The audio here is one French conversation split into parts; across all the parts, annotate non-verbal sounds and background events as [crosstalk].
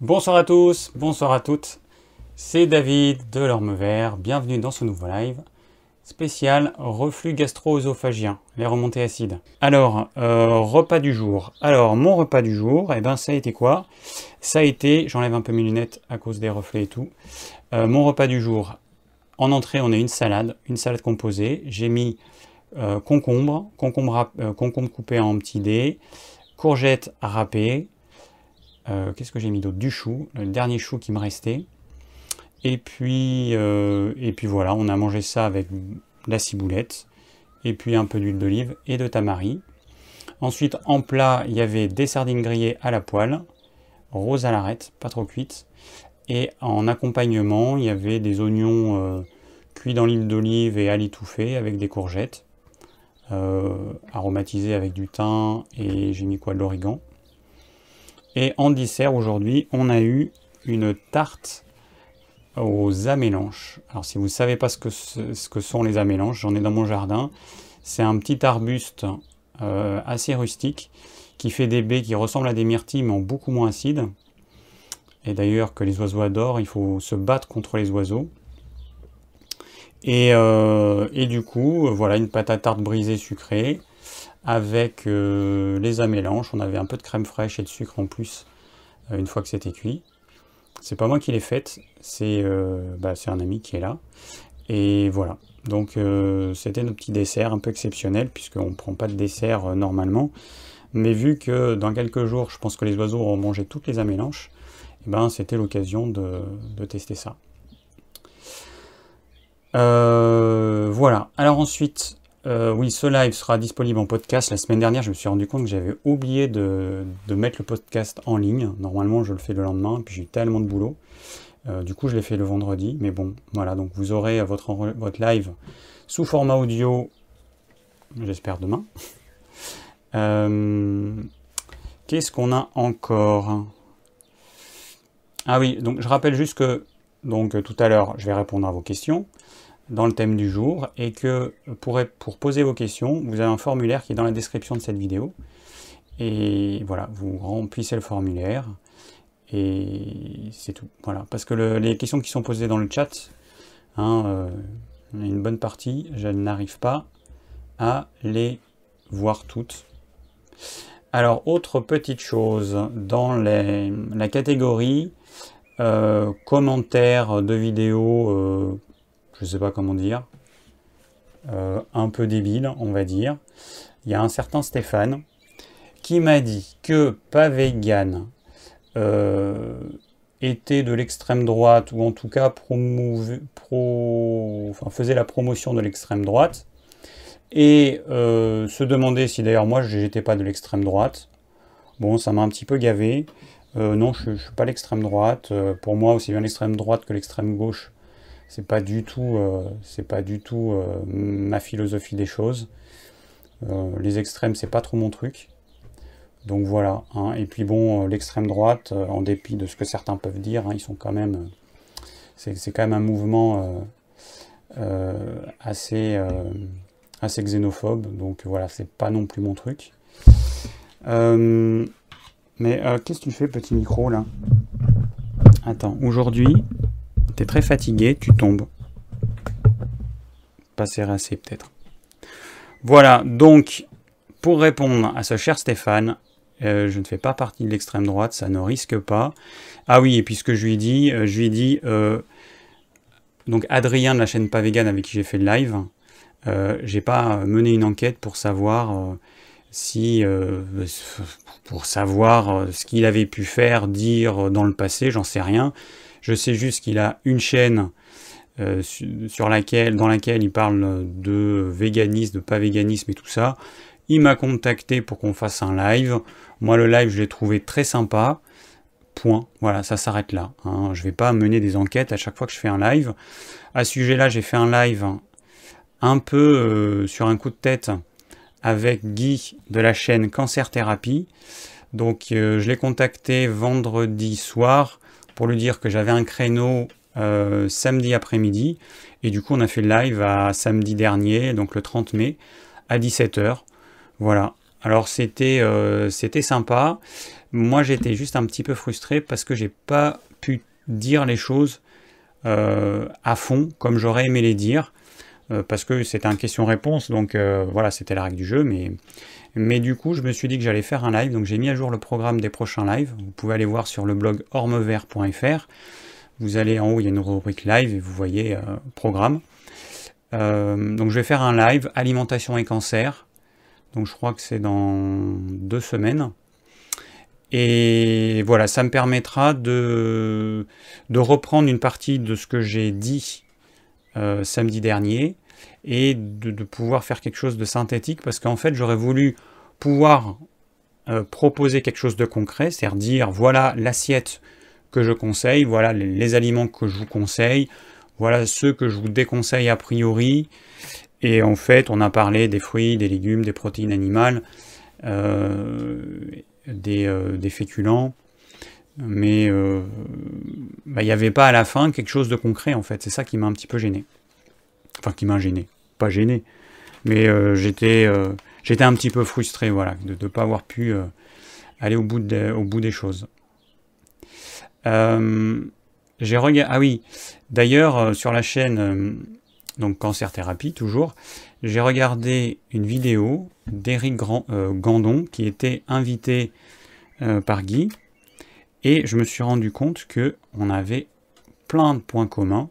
Bonsoir à tous, bonsoir à toutes. C'est David de l'Orme Vert. Bienvenue dans ce nouveau live spécial reflux gastro-œsophagien, les remontées acides. Alors, euh, repas du jour. Alors, mon repas du jour, eh ben, ça a été quoi? Ça a été, j'enlève un peu mes lunettes à cause des reflets et tout. Euh, mon repas du jour, en entrée, on a une salade, une salade composée. J'ai mis euh, concombre, concombre, concombre coupé en petits dés, courgettes râpées, euh, qu'est-ce que j'ai mis d'autre? Du chou, le dernier chou qui me restait. Et puis, euh, et puis voilà, on a mangé ça avec la ciboulette, et puis un peu d'huile d'olive et de tamari. Ensuite, en plat, il y avait des sardines grillées à la poêle, rose à l'arête, pas trop cuites. Et en accompagnement, il y avait des oignons euh, cuits dans l'huile d'olive et à l'étouffée avec des courgettes, aromatisées avec du thym et j'ai mis quoi? De l'origan. Et en dessert aujourd'hui, on a eu une tarte aux amélanches. Alors si vous ne savez pas ce que, ce sont les amélanches, j'en ai dans mon jardin. C'est un petit arbuste euh, assez rustique qui fait des baies qui ressemblent à des myrtilles mais en beaucoup moins acides. Et d'ailleurs que les oiseaux adorent, il faut se battre contre les oiseaux. Et, euh, et du coup, voilà une pâte à tarte brisée sucrée avec euh, les amélanches. On avait un peu de crème fraîche et de sucre en plus euh, une fois que c'était cuit. C'est pas moi qui l'ai faite, euh, bah, c'est un ami qui est là. Et voilà. Donc c'était notre petit dessert un peu exceptionnel puisqu'on ne prend pas de dessert normalement. Mais vu que dans quelques jours, je pense que les oiseaux auront mangé toutes les amélanches, et eh ben, c'était l'occasion de, tester ça. voilà. Alors ensuite, euh, oui, ce live sera disponible en podcast. La semaine dernière, je me suis rendu compte que j'avais oublié de, mettre le podcast en ligne. Normalement, je le fais le lendemain, puis j'ai eu tellement de boulot. Euh, du coup, je l'ai fait le vendredi. Mais bon, voilà, donc vous aurez votre, votre live sous format audio, j'espère demain. [laughs] Euh, qu'est-ce qu'on a encore? Ah oui, donc je rappelle juste que donc tout à l'heure, je vais répondre à vos questions dans le thème du jour et que pour, pour poser vos questions, vous avez un formulaire qui est dans la description de cette vidéo. Et voilà, vous remplissez le formulaire et c'est tout. Voilà, parce que les questions qui sont posées dans le chat, hein, euh, une bonne partie, je n'arrive pas à les voir toutes. Alors, autre petite chose, dans la catégorie euh, commentaires de vidéos euh, je sais pas comment dire, euh, un peu débile, on va dire. Il y a un certain Stéphane qui m'a dit que Pavegan euh, était de l'extrême droite, ou en tout cas pro, enfin, faisait la promotion de l'extrême droite, et euh, se demandait si d'ailleurs moi je n'étais pas de l'extrême droite. Bon, ça m'a un petit peu gavé. non, je ne suis pas l'extrême droite. pour moi, aussi bien l'extrême droite que l'extrême gauche, c'est pas du tout, euh, c'est pas du tout euh, ma philosophie des choses. Euh, les extrêmes, c'est pas trop mon truc. Donc voilà. Hein. Et puis bon, l'extrême droite, en dépit de ce que certains peuvent dire, hein, ils sont quand même, c'est quand même un mouvement assez, assez xénophobe. Donc voilà, c'est pas non plus mon truc. mais qu'est-ce que tu fais, petit micro là? Attends, aujourd'hui, T'es très fatigué, tu tombes. Pas assez peut-être. Voilà, donc pour répondre à ce cher Stéphane, euh, je ne fais pas partie de l'extrême droite, ça ne risque pas. Ah oui, et puis ce que je lui dit, euh, je lui dit, euh, donc Adrien de la chaîne Pas Vegan avec qui j'ai fait le live, j'ai pas mené une enquête pour savoir si, pour savoir ce qu'il avait pu faire, dire dans le passé, j'en sais rien. Je sais juste qu'il a une chaîne euh, sur laquelle, dans laquelle il parle de véganisme, de pas véganisme et tout ça. Il m'a contacté pour qu'on fasse un live. Moi, le live, je l'ai trouvé très sympa. Point. Voilà, ça s'arrête là. Hein. Je ne vais pas mener des enquêtes à chaque fois que je fais un live. À ce sujet-là, j'ai fait un live un peu euh, sur un coup de tête avec Guy de la chaîne Cancer Thérapie. Donc, euh, je l'ai contacté vendredi soir pour lui dire que j'avais un créneau euh, samedi après-midi. Et du coup, on a fait le live à samedi dernier, donc le 30 mai, à 17h. Voilà. Alors, c'était euh, c'était sympa. moi j'étais juste un petit peu frustré parce que j'ai pas pu dire les choses euh, à fond comme j'aurais aimé les dire. Euh, parce que c'était un question-réponse, donc euh, voilà, c'était la règle du jeu, mais, mais du coup, je me suis dit que j'allais faire un live, donc j'ai mis à jour le programme des prochains lives. Vous pouvez aller voir sur le blog ormevert.fr. Vous allez en haut, il y a une rubrique live et vous voyez programme. donc je vais faire un live alimentation et cancer. Donc je crois que c'est dans deux semaines. Et voilà, ça me permettra de, de reprendre une partie de ce que j'ai dit euh, samedi dernier et de, pouvoir faire quelque chose de synthétique parce qu'en fait j'aurais voulu pouvoir euh, proposer quelque chose de concret, c'est-à-dire dire voilà l'assiette que je conseille, voilà les, aliments que je vous conseille, voilà ceux que je vous déconseille a priori. Et en fait, on a parlé des fruits, des légumes, des protéines animales. Euh, euh, des, féculents, mais bah, il n'y avait pas à la fin quelque chose de concret en fait. C'est ça qui m'a un petit peu gêné. Enfin, qui m'a gêné. Pas gêné, mais euh, j'étais j'étais un petit peu frustré voilà, de ne pas avoir pu aller au bout, au bout des choses. j'ai regardé. Ah oui, d'ailleurs, sur la chaîne donc Cancer Thérapie, toujours, j'ai regardé une vidéo d'Éric euh, Gandon qui était invité euh, par Guy et je me suis rendu compte que on avait plein de points communs.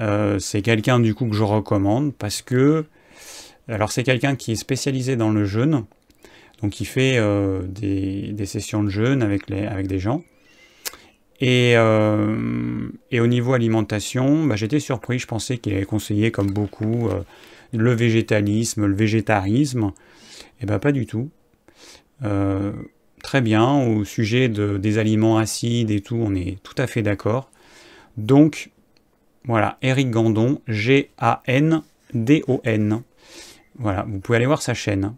Euh, c'est quelqu'un du coup que je recommande parce que alors c'est quelqu'un qui est spécialisé dans le jeûne, donc il fait des, sessions de jeûne avec, des gens. Et, et, au niveau alimentation, bah, j'étais surpris, je pensais qu'il avait conseillé comme beaucoup le végétalisme, le végétarisme. Eh bien pas du tout. Euh, très bien, au sujet de, des aliments acides et tout, on est tout à fait d'accord. Donc, voilà, Eric Gandon, G-A-N-D-O-N. Voilà, vous pouvez aller voir sa chaîne.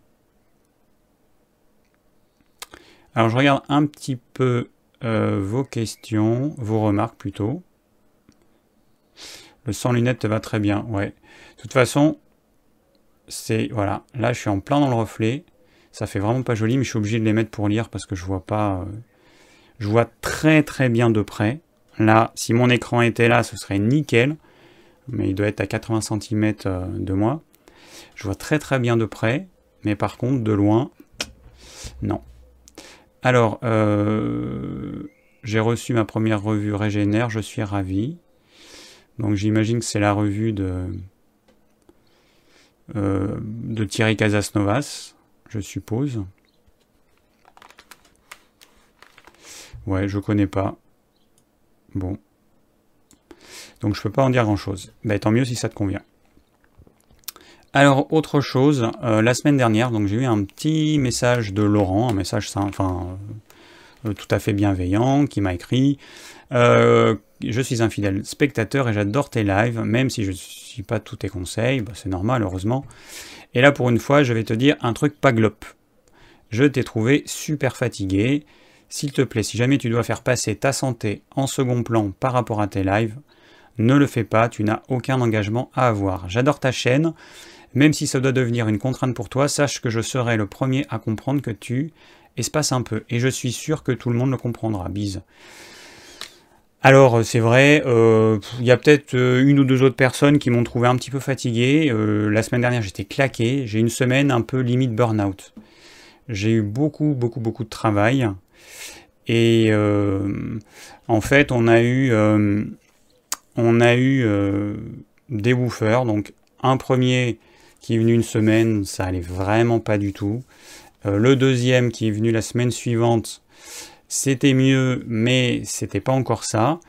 Alors je regarde un petit peu euh, vos questions, vos remarques plutôt. Le sans lunettes te va très bien, ouais. De toute façon, c'est voilà, là je suis en plein dans le reflet. Ça fait vraiment pas joli, mais je suis obligé de les mettre pour lire parce que je vois pas. Euh, je vois très très bien de près. Là, si mon écran était là, ce serait nickel. Mais il doit être à 80 cm euh, de moi. Je vois très très bien de près. Mais par contre, de loin, non. Alors, euh, j'ai reçu ma première revue Régénère, je suis ravi. Donc j'imagine que c'est la revue de, euh, de Thierry Casasnovas, je suppose. Ouais, je connais pas. Bon. Donc je peux pas en dire grand chose. Bah, tant mieux si ça te convient. Alors, autre chose, euh, la semaine dernière, donc j'ai eu un petit message de Laurent, un message enfin, euh, tout à fait bienveillant, qui m'a écrit je suis un fidèle spectateur et j'adore tes lives, même si je ne suis pas tous tes conseils, bah, c'est normal, heureusement. Et là, pour une fois, je vais te dire un truc pas glop. Je t'ai trouvé super fatigué. S'il te plaît, si jamais tu dois faire passer ta santé en second plan par rapport à tes lives, ne le fais pas, tu n'as aucun engagement à avoir. J'adore ta chaîne, même si ça doit devenir une contrainte pour toi, sache que je serai le premier à comprendre que tu espaces un peu. Et je suis sûr que tout le monde le comprendra. Bise. Alors euh, c'est vrai, euh, il y a peut-être euh, une ou deux autres personnes qui m'ont trouvé un petit peu fatigué. la semaine dernière j'étais claqué, j'ai une semaine un peu limite burn-out. J'ai eu beaucoup beaucoup beaucoup de travail et en fait on a eu on a eu des woofers, donc un premier qui est venu une semaine, ça allait vraiment pas du tout. le deuxième qui est venu la semaine suivante, c'était mieux, mais c'était pas encore ça.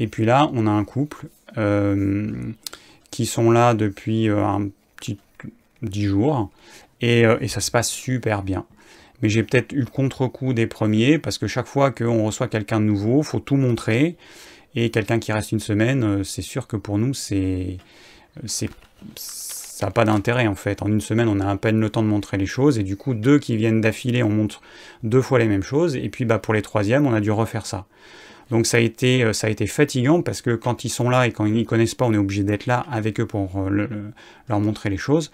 Et puis là, on a un couple euh, qui sont là depuis euh, un petit 10 jours euh, et, ça se passe super bien. Mais j'ai peut-être eu le contre-coup des premiers parce que chaque fois qu'on reçoit quelqu'un de nouveau, faut tout montrer. Et quelqu'un qui reste une semaine, c'est sûr que pour nous, c'est ça n'a pas d'intérêt en fait. En une semaine, on a à peine le temps de montrer les choses, et du coup, deux qui viennent d'affilée, on montre deux fois les mêmes choses, et puis bah, pour les troisièmes, on a dû refaire ça. Donc ça a, été, euh, fatigant parce que quand ils sont là et quand ils n'y connaissent pas, on est obligé d'être là avec eux pour euh, leur montrer les choses.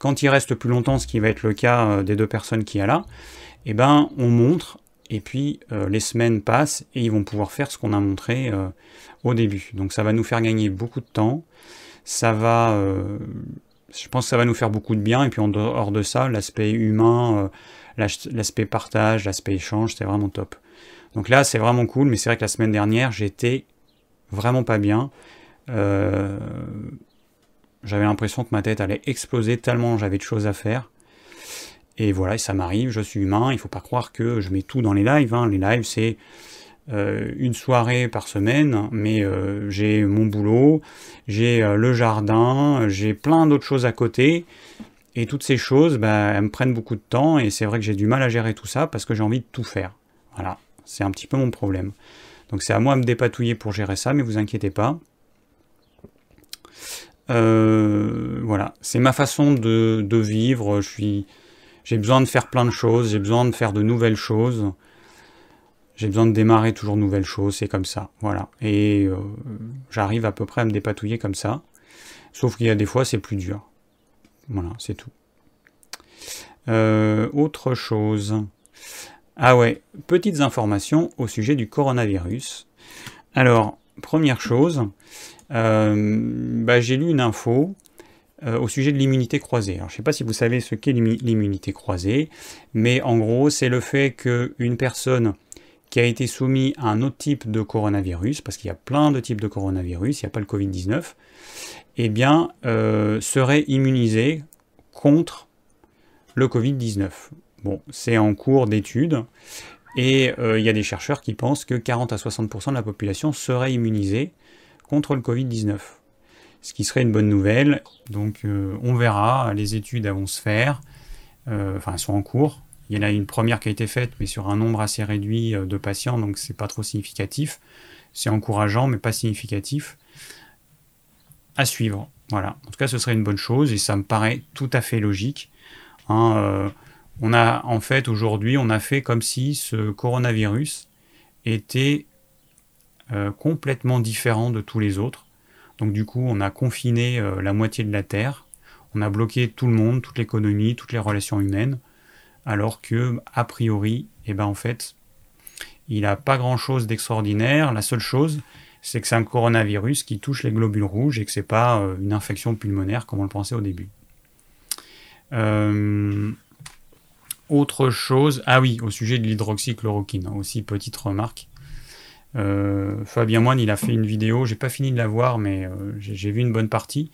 Quand ils restent plus longtemps, ce qui va être le cas euh, des deux personnes qui y a là, eh ben, on montre et puis les semaines passent et ils vont pouvoir faire ce qu'on a montré au début. Donc ça va nous faire gagner beaucoup de temps, ça va, je pense que ça va nous faire beaucoup de bien, et puis en dehors de ça, l'aspect humain, l'aspect partage, l'aspect échange, c'est vraiment top. Donc là, c'est vraiment cool, mais c'est vrai que la semaine dernière, j'étais vraiment pas bien. Euh, j'avais l'impression que ma tête allait exploser tellement j'avais de choses à faire. Et voilà, ça m'arrive, je suis humain, il faut pas croire que je mets tout dans les lives. Hein. Les lives, c'est euh, une soirée par semaine, mais euh, j'ai mon boulot, j'ai le jardin, j'ai plein d'autres choses à côté. Et toutes ces choses, bah, elles me prennent beaucoup de temps, et c'est vrai que j'ai du mal à gérer tout ça parce que j'ai envie de tout faire. Voilà, c'est un petit peu mon problème. Donc c'est à moi de me dépatouiller pour gérer ça, mais vous inquiétez pas. Euh, voilà, c'est ma façon de, vivre. J'ai besoin de faire plein de choses, j'ai besoin de faire de nouvelles choses. J'ai besoin de démarrer toujours de nouvelles choses, c'est comme ça, voilà. Et euh, j'arrive à peu près à me dépatouiller comme ça. Sauf qu'il y a des fois, c'est plus dur. Voilà, c'est tout. Euh, autre chose. Ah ouais, petites informations au sujet du coronavirus. Alors, première chose, bah, j'ai lu une info euh, au sujet de l'immunité croisée. Alors, je ne sais pas si vous savez ce qu'est l'immunité croisée, mais en gros, c'est le fait qu'une personne qui a été soumise à un autre type de coronavirus, parce qu'il y a plein de types de coronavirus, il n'y a pas le Covid-19, eh bien, euh, serait immunisée contre le Covid-19. Bon, c'est en cours d'étude. Et euh, il y a des chercheurs qui pensent que 40 à 60% de la population serait immunisée contre le Covid-19. Ce qui serait une bonne nouvelle. Donc euh, on verra, les études vont se faire. Euh, enfin, elles sont en cours. Il y en a une première qui a été faite, mais sur un nombre assez réduit de patients, donc c'est pas trop significatif. C'est encourageant, mais pas significatif. À suivre. Voilà. En tout cas, ce serait une bonne chose et ça me paraît tout à fait logique. Hein, on a en fait aujourd'hui, on a fait comme si ce coronavirus était euh, complètement différent de tous les autres. Donc du coup, on a confiné euh, la moitié de la Terre, on a bloqué tout le monde, toute l'économie, toutes les relations humaines, alors que a priori, eh ben en fait, il n'a pas grand-chose d'extraordinaire. La seule chose, c'est que c'est un coronavirus qui touche les globules rouges et que c'est pas euh, une infection pulmonaire comme on le pensait au début. Autre chose, ah oui, au sujet de l'hydroxychloroquine, aussi petite remarque. Euh, Fabien Moine, il a fait une vidéo, j'ai pas fini de la voir, mais euh, j'ai vu une bonne partie.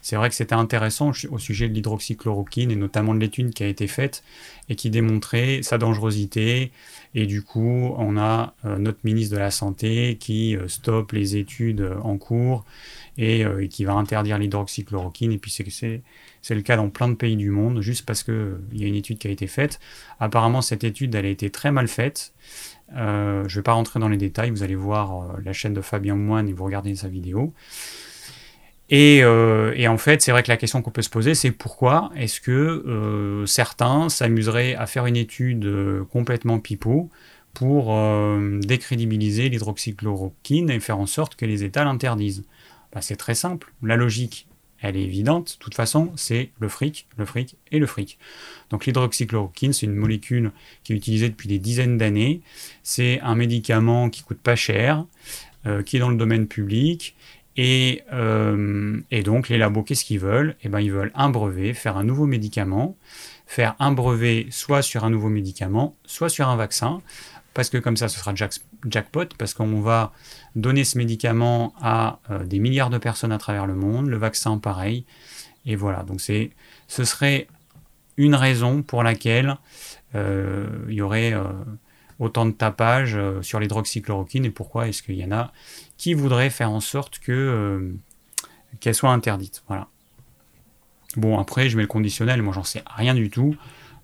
C'est vrai que c'était intéressant au sujet de l'hydroxychloroquine et notamment de l'étude qui a été faite et qui démontrait sa dangerosité. Et du coup, on a euh, notre ministre de la Santé qui stoppe les études en cours et, qui va interdire l'hydroxychloroquine. Et puis c'est le cas dans plein de pays du monde, juste parce qu'il euh, y a une étude qui a été faite. Apparemment, cette étude, elle a été très mal faite. Euh, je ne vais pas rentrer dans les détails, vous allez voir euh, la chaîne de Fabien Moine et vous regardez sa vidéo. Et, en fait, c'est vrai que la question qu'on peut se poser, c'est pourquoi est-ce que certains s'amuseraient à faire une étude complètement pipeau pour décrédibiliser l'hydroxychloroquine et faire en sorte que les États l'interdisent? Bah, C'est très simple. La logique, elle est évidente. De toute façon, c'est le fric, le fric et le fric. Donc l'hydroxychloroquine, c'est une molécule qui est utilisée depuis des dizaines d'années. C'est un médicament qui coûte pas cher, euh, qui est dans le domaine public. Et, euh, donc les labos, qu'est-ce qu'ils veulent? Eh ben, ils veulent un brevet, faire un nouveau médicament, faire un brevet soit sur un nouveau médicament, soit sur un vaccin, parce que comme ça, ce sera jackpot, parce qu'on va donner ce médicament à euh, des milliards de personnes à travers le monde, le vaccin pareil, et voilà, donc c'est, ce serait une raison pour laquelle euh, il y aurait euh, autant de tapage sur l'hydroxychloroquine, et pourquoi est-ce qu'il y en a qui voudraient faire en sorte que qu'elle soit interdite, voilà. Bon, après, je mets le conditionnel, moi j'en sais rien du tout.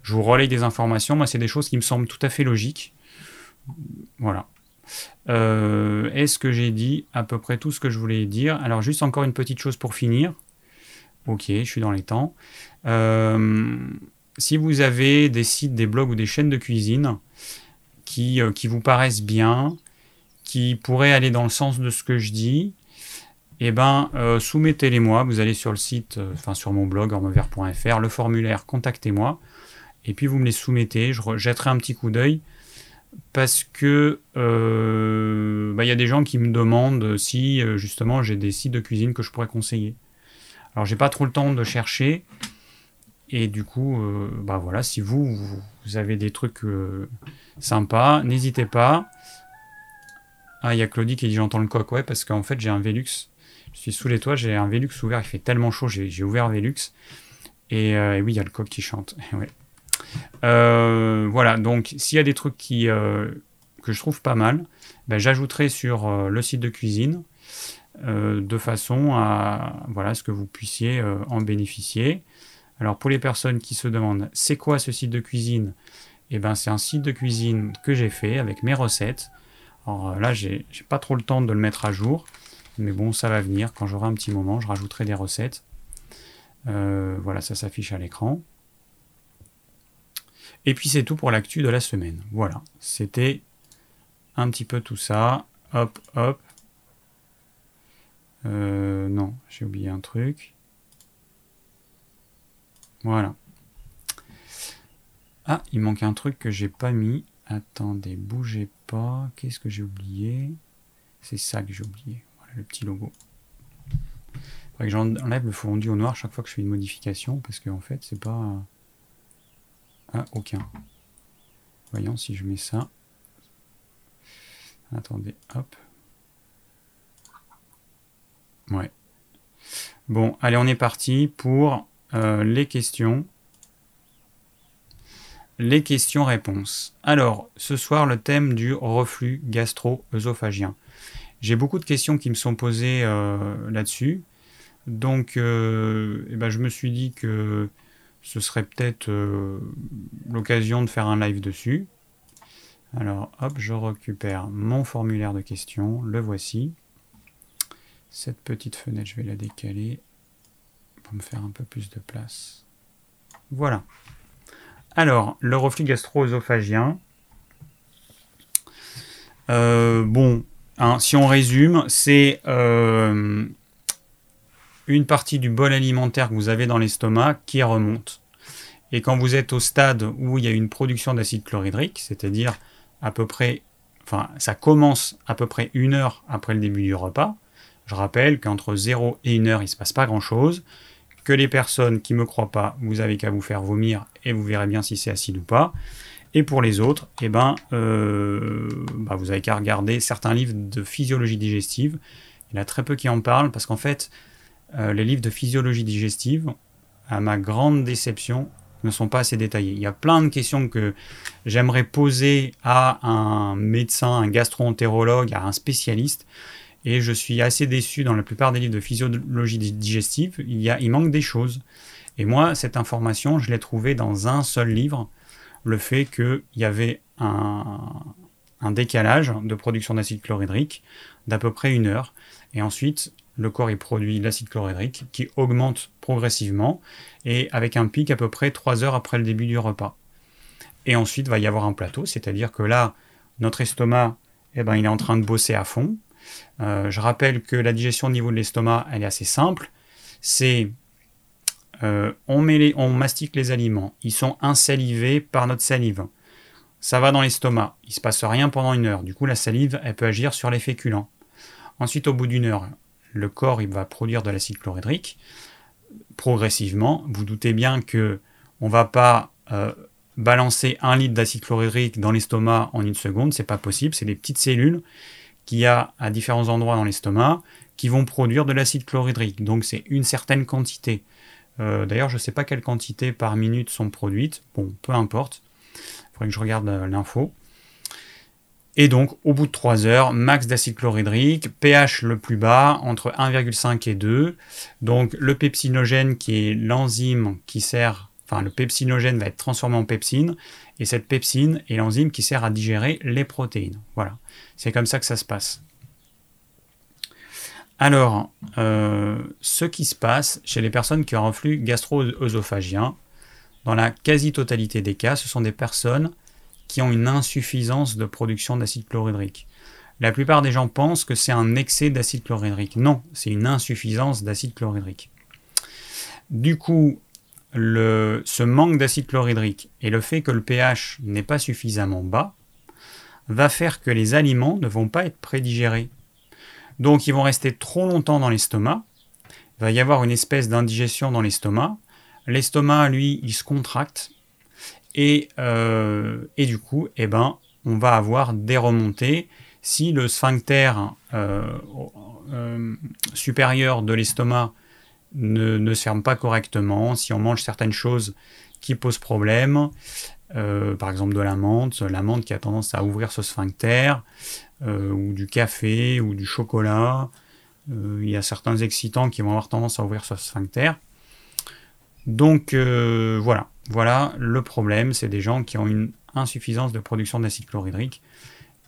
Je vous relaye des informations, moi c'est des choses qui me semblent tout à fait logiques. Voilà. Euh, est-ce que j'ai dit à peu près tout ce que je voulais dire? Alors juste encore une petite chose pour finir. Ok, je suis dans les temps. Euh, si vous avez des sites, des blogs ou des chaînes de cuisine qui, euh, qui vous paraissent bien, qui pourraient aller dans le sens de ce que je dis, eh ben, soumettez-les moi. Vous allez sur le site, enfin sur mon blog, ormevert.fr, le formulaire Contactez-moi, et puis vous me les soumettez. Je jetterai un petit coup d'œil parce que euh, bah, il y a des gens qui me demandent si euh, justement j'ai des sites de cuisine que je pourrais conseiller. Alors j'ai pas trop le temps de chercher et du coup, euh, bah voilà, si vous, vous avez des trucs sympas, n'hésitez pas. Ah, il y a Claudie qui dit j'entends le coq, ouais, parce qu'en fait j'ai un Velux. Je suis sous les toits, j'ai un Velux ouvert, il fait tellement chaud, j'ai ouvert Velux. Et, et oui, il y a le coq qui chante. [laughs] ouais. Euh, voilà, donc s'il y a des trucs qui, euh, que je trouve pas mal, ben, j'ajouterai sur euh, le site de cuisine de façon à voilà, ce que vous puissiez en bénéficier. Alors pour les personnes qui se demandent c'est quoi ce site de cuisine? Eh ben c'est un site de cuisine que j'ai fait avec mes recettes. Alors là j'ai pas trop le temps de le mettre à jour, mais bon ça va venir quand j'aurai un petit moment, je rajouterai des recettes. voilà, ça s'affiche à l'écran. Et puis c'est tout pour l'actu de la semaine. Voilà, c'était un petit peu tout ça. Hop, hop. Euh, non, j'ai oublié un truc. Voilà. Ah, il manque un truc que j'ai pas mis. Attendez, bougez pas. Qu'est-ce que j'ai oublié? C'est ça que j'ai oublié. Voilà le petit logo. Faudrait que j'enlève le fondu au noir chaque fois que je fais une modification parce qu'en fait, c'est pas. Ah, aucun. Voyons si je mets ça. Attendez, hop. Ouais. Bon, allez, on est parti pour euh, les questions. Les questions-réponses. Alors, ce soir, le thème du reflux gastro-œsophagien. J'ai beaucoup de questions qui me sont posées euh, là-dessus. Donc, euh, eh ben, je me suis dit que ce serait peut-être euh, l'occasion de faire un live dessus. Alors hop, je récupère mon formulaire de questions, le voici. Cette petite fenêtre, je vais la décaler pour me faire un peu plus de place. Voilà. Alors, le reflux gastro-œsophagien. Euh, bon, hein, si on résume, c'est euh, une partie du bol alimentaire que vous avez dans l'estomac qui remonte. Et quand vous êtes au stade où il y a une production d'acide chlorhydrique, c'est-à-dire à peu près, enfin, ça commence à peu près une heure après le début du repas. Je rappelle qu'entre 0 et 1 heure, il ne se passe pas grand-chose. Que les personnes qui ne me croient pas, vous avez qu'à vous faire vomir et vous verrez bien si c'est acide ou pas. Et pour les autres, eh ben, euh, bah, vous avez qu'à regarder certains livres de physiologie digestive. Il y en a très peu qui en parlent parce qu'en fait, euh, les livres de physiologie digestive, à ma grande déception, ne sont pas assez détaillés. Il y a plein de questions que j'aimerais poser à un médecin, un gastro-entérologue, à un spécialiste. Et je suis assez déçu dans la plupart des livres de physiologie digestive. Il, y a, manque des choses. Et moi, cette information, je l'ai trouvée dans un seul livre. Le fait qu'il y avait un décalage de production d'acide chlorhydrique d'à peu près une heure. Et ensuite, le corps y produit l'acide chlorhydrique qui augmente progressivement et avec un pic à peu près 3 heures après le début du repas. Et ensuite, va y avoir un plateau, c'est-à-dire que là, notre estomac, eh ben, il est en train de bosser à fond. Euh, je rappelle que la digestion au niveau de l'estomac, elle est assez simple. C'est euh, on, on mastique les aliments, ils sont insalivés par notre salive. Ça va dans l'estomac, il ne se passe rien pendant une heure. Du coup, la salive, elle peut agir sur les féculents. Ensuite, au bout d'une heure, le corps il va produire de l'acide chlorhydrique progressivement. Vous doutez bien que on va pas euh, balancer un litre d'acide chlorhydrique dans l'estomac en une seconde, c'est pas possible. C'est des petites cellules qu'il y a à différents endroits dans l'estomac qui vont produire de l'acide chlorhydrique. Donc c'est une certaine quantité. Euh, d'ailleurs, je ne sais pas quelle quantité par minute sont produites. Bon, peu importe. Il faudrait que je regarde euh, l'info. Et donc, au bout de 3 heures, max d'acide chlorhydrique, pH le plus bas, entre 1,5 et 2. Donc, le pepsinogène, qui est l'enzyme qui sert, enfin, le pepsinogène va être transformé en pepsine, et cette pepsine est l'enzyme qui sert à digérer les protéines. Voilà. C'est comme ça que ça se passe. Alors, euh, ce qui se passe chez les personnes qui ont un reflux gastro-œsophagien, dans la quasi-totalité des cas, ce sont des personnes qui ont une insuffisance de production d'acide chlorhydrique. La plupart des gens pensent que c'est un excès d'acide chlorhydrique. Non, c'est une insuffisance d'acide chlorhydrique. Du coup, ce manque d'acide chlorhydrique et le fait que le pH n'est pas suffisamment bas va faire que les aliments ne vont pas être prédigérés. Donc ils vont rester trop longtemps dans l'estomac. Il va y avoir une espèce d'indigestion dans l'estomac. L'estomac, lui, il se contracte. Et, euh, et du coup, eh ben, on va avoir des remontées. Si le sphincter euh, euh, supérieur de l'estomac ne, ne, se ferme pas correctement, si on mange certaines choses qui posent problème, par exemple de la menthe, la menthe qui a tendance à ouvrir ce sphincter, ou du café, ou du chocolat, il y a certains excitants qui vont avoir tendance à ouvrir ce sphincter. Donc voilà, voilà le problème, c'est des gens qui ont une insuffisance de production d'acide chlorhydrique.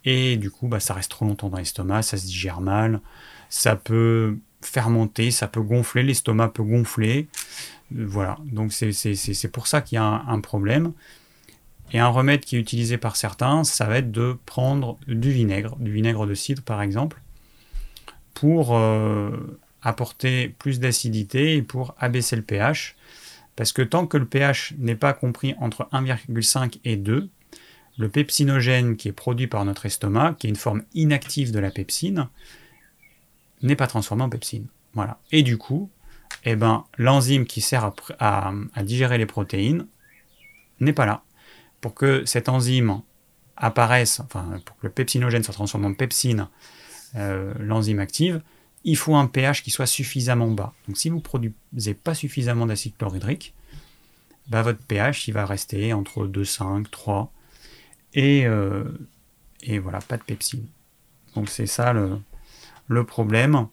Et du coup, bah, ça reste trop longtemps dans l'estomac, ça se digère mal, ça peut fermenter, ça peut gonfler, l'estomac peut gonfler. Voilà, donc c'est pour ça qu'il y a un, problème. Et un remède qui est utilisé par certains, ça va être de prendre du vinaigre, du vinaigre de cidre par exemple, pour euh, apporter plus d'acidité et pour abaisser le pH. Parce que tant que le pH n'est pas compris entre 1,5 et 2, le pepsinogène qui est produit par notre estomac, qui est une forme inactive de la pepsine, n'est pas transformé en pepsine. Voilà. Et du coup, eh ben, l'enzyme qui sert à, digérer les protéines n'est pas là. Pour que cette enzyme apparaisse, enfin, pour que le pepsinogène soit transformé en pepsine, euh, l'enzyme active, il faut un pH qui soit suffisamment bas. Donc si vous ne produisez pas suffisamment d'acide chlorhydrique, bah, votre pH il va rester entre 2,5, 3, et, euh, et voilà, pas de pepsine. Donc c'est ça le, problème.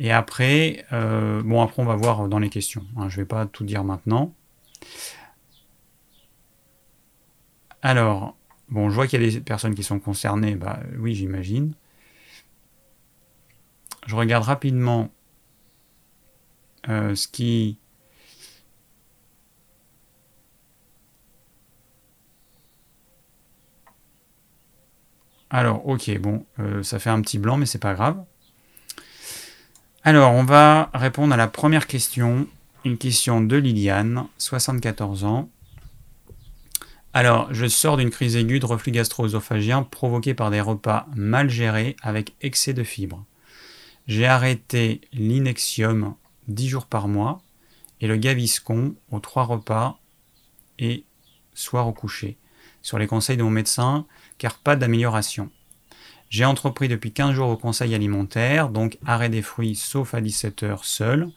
Et après, euh, bon après on va voir dans les questions. Hein, je ne vais pas tout dire maintenant. Alors, bon, je vois qu'il y a des personnes qui sont concernées, bah oui, j'imagine. Je regarde rapidement euh, ce qui... Alors, ok, bon, euh, ça fait un petit blanc, mais c'est pas grave. Alors, on va répondre à la première question. Une question de Liliane, 74 ans. Alors, je sors d'une crise aiguë de reflux gastro-œsophagien provoquée par des repas mal gérés avec excès de fibres. J'ai arrêté l'inexium 10 jours par mois et le gaviscon aux trois repas et soir au coucher, sur les conseils de mon médecin, car pas d'amélioration. J'ai entrepris depuis 15 jours au conseil alimentaire, donc arrêt des fruits sauf à 17 heures seul.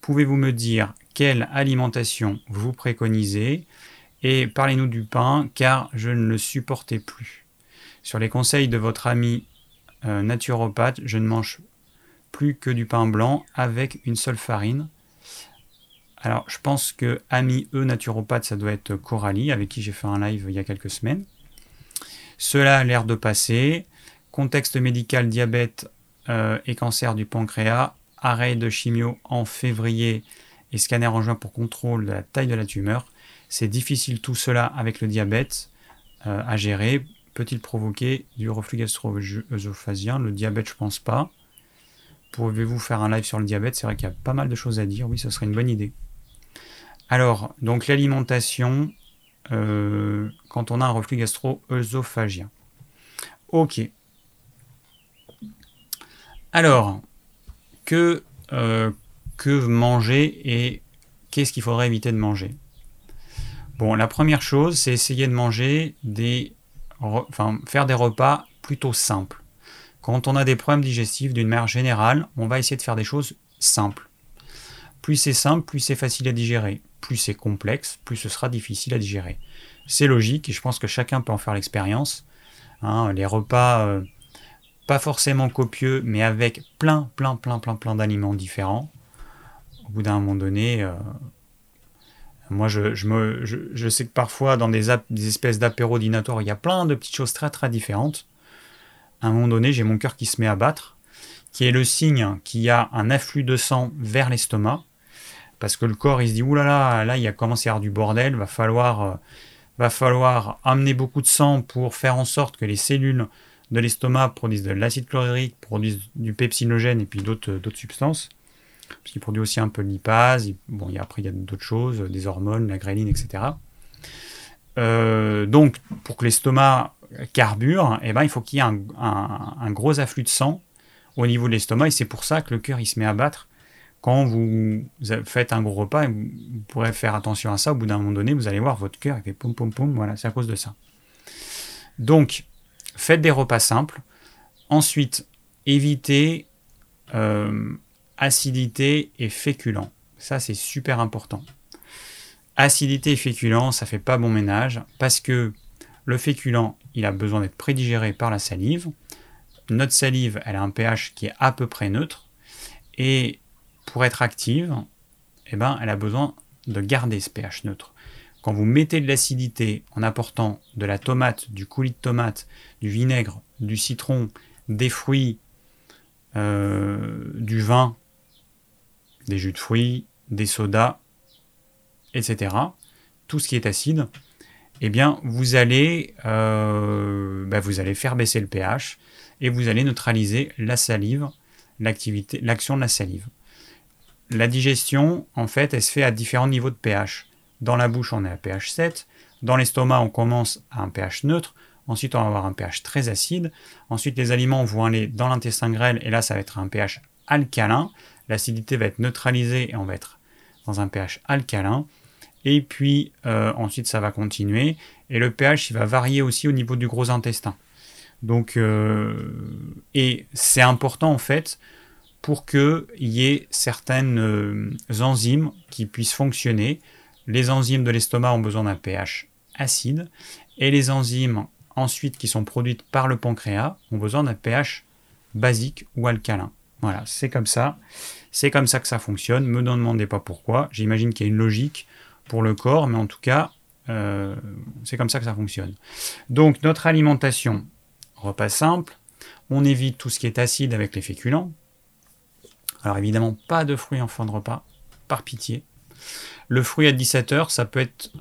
Pouvez-vous me dire quelle alimentation vous préconisez et parlez-nous du pain car je ne le supportais plus. Sur les conseils de votre ami euh, naturopathe, je ne mange plus que du pain blanc avec une seule farine. Alors, je pense que ami E naturopathe, ça doit être Coralie, avec qui j'ai fait un live il y a quelques semaines. Cela a l'air de passer. Contexte médical, diabète euh, et cancer du pancréas. Arrêt de chimio en février et scanner en juin pour contrôle de la taille de la tumeur. C'est difficile tout cela avec le diabète euh, à gérer. Peut-il provoquer du reflux gastro-œsophagien Le diabète, je pense pas. Pouvez-vous faire un live sur le diabète? C'est vrai qu'il y a pas mal de choses à dire. Oui, ce serait une bonne idée. Alors, donc l'alimentation euh, quand on a un reflux gastro-œsophagien. Ok. Alors, que, euh, que manger et qu'est-ce qu'il faudrait éviter de manger? Bon, la première chose, c'est essayer de manger des... Faire des repas plutôt simples. Quand on a des problèmes digestifs, d'une manière générale, on va essayer de faire des choses simples. Plus c'est simple, plus c'est facile à digérer. Plus c'est complexe, plus ce sera difficile à digérer. C'est logique et je pense que chacun peut en faire l'expérience. Hein, les repas, euh, pas forcément copieux, mais avec plein, plein, plein, plein, plein d'aliments différents. Au bout d'un moment donné, euh, moi je, je, sais que parfois dans des, espèces d'apéros dînatoires, il y a plein de petites choses très très différentes à un moment donné, j'ai mon cœur qui se met à battre, qui est le signe qu'il y a un afflux de sang vers l'estomac, parce que le corps il se dit oulala, là là, là il y a commencé à y avoir du bordel, va falloir, euh, va falloir amener beaucoup de sang pour faire en sorte que les cellules de l'estomac produisent de l'acide chlorhydrique, produisent du pepsinogène et puis d'autres, d'autres substances. Parce qu'il produit aussi un peu de lipase, bon, et après il y a d'autres choses, des hormones, la gréline, etc. Euh, donc, pour que l'estomac carbure, eh ben, il faut qu'il y ait un, gros afflux de sang au niveau de l'estomac, et c'est pour ça que le cœur il se met à battre. Quand vous faites un gros repas, vous, pourrez faire attention à ça, au bout d'un moment donné, vous allez voir votre cœur, il fait poum poum poum, voilà, c'est à cause de ça. Donc, faites des repas simples. Ensuite, évitez euh, acidité et féculent. Ça, c'est super important. Acidité et féculent, ça fait pas bon ménage parce que le féculent, il a besoin d'être prédigéré par la salive. Notre salive, elle a un pH qui est à peu près neutre. Et pour être active, eh ben, elle a besoin de garder ce pH neutre. Quand vous mettez de l'acidité en apportant de la tomate, du coulis de tomate, du vinaigre, du citron, des fruits, euh, du vin, des jus de fruits, des sodas, etc., tout ce qui est acide, eh bien, vous allez, euh, bah, vous allez faire baisser le pH et vous allez neutraliser la salive, l'action de la salive. La digestion, en fait, se fait à différents niveaux de pH. Dans la bouche, on est à pH 7. Dans l'estomac, on commence à un pH neutre. Ensuite, on va avoir un pH très acide. Ensuite, les aliments vont aller dans l'intestin grêle et là, ça va être un pH alcalin. L'acidité va être neutralisée et on va être dans un pH alcalin. Et puis euh, ensuite, ça va continuer. Et le pH, il va varier aussi au niveau du gros intestin. Donc, euh, et c'est important en fait pour qu'il y ait certaines euh, enzymes qui puissent fonctionner. Les enzymes de l'estomac ont besoin d'un pH acide et les enzymes ensuite qui sont produites par le pancréas ont besoin d'un pH basique ou alcalin. Voilà, c'est comme ça. C'est comme ça que ça fonctionne. Me demandez pas pourquoi. J'imagine qu'il y a une logique le corps, mais en tout cas, euh, c'est comme ça que ça fonctionne. Donc notre alimentation, repas simple, on évite tout ce qui est acide avec les féculents. Alors évidemment, pas de fruits en fin de repas, par pitié. Le fruit à 17h, ça peut être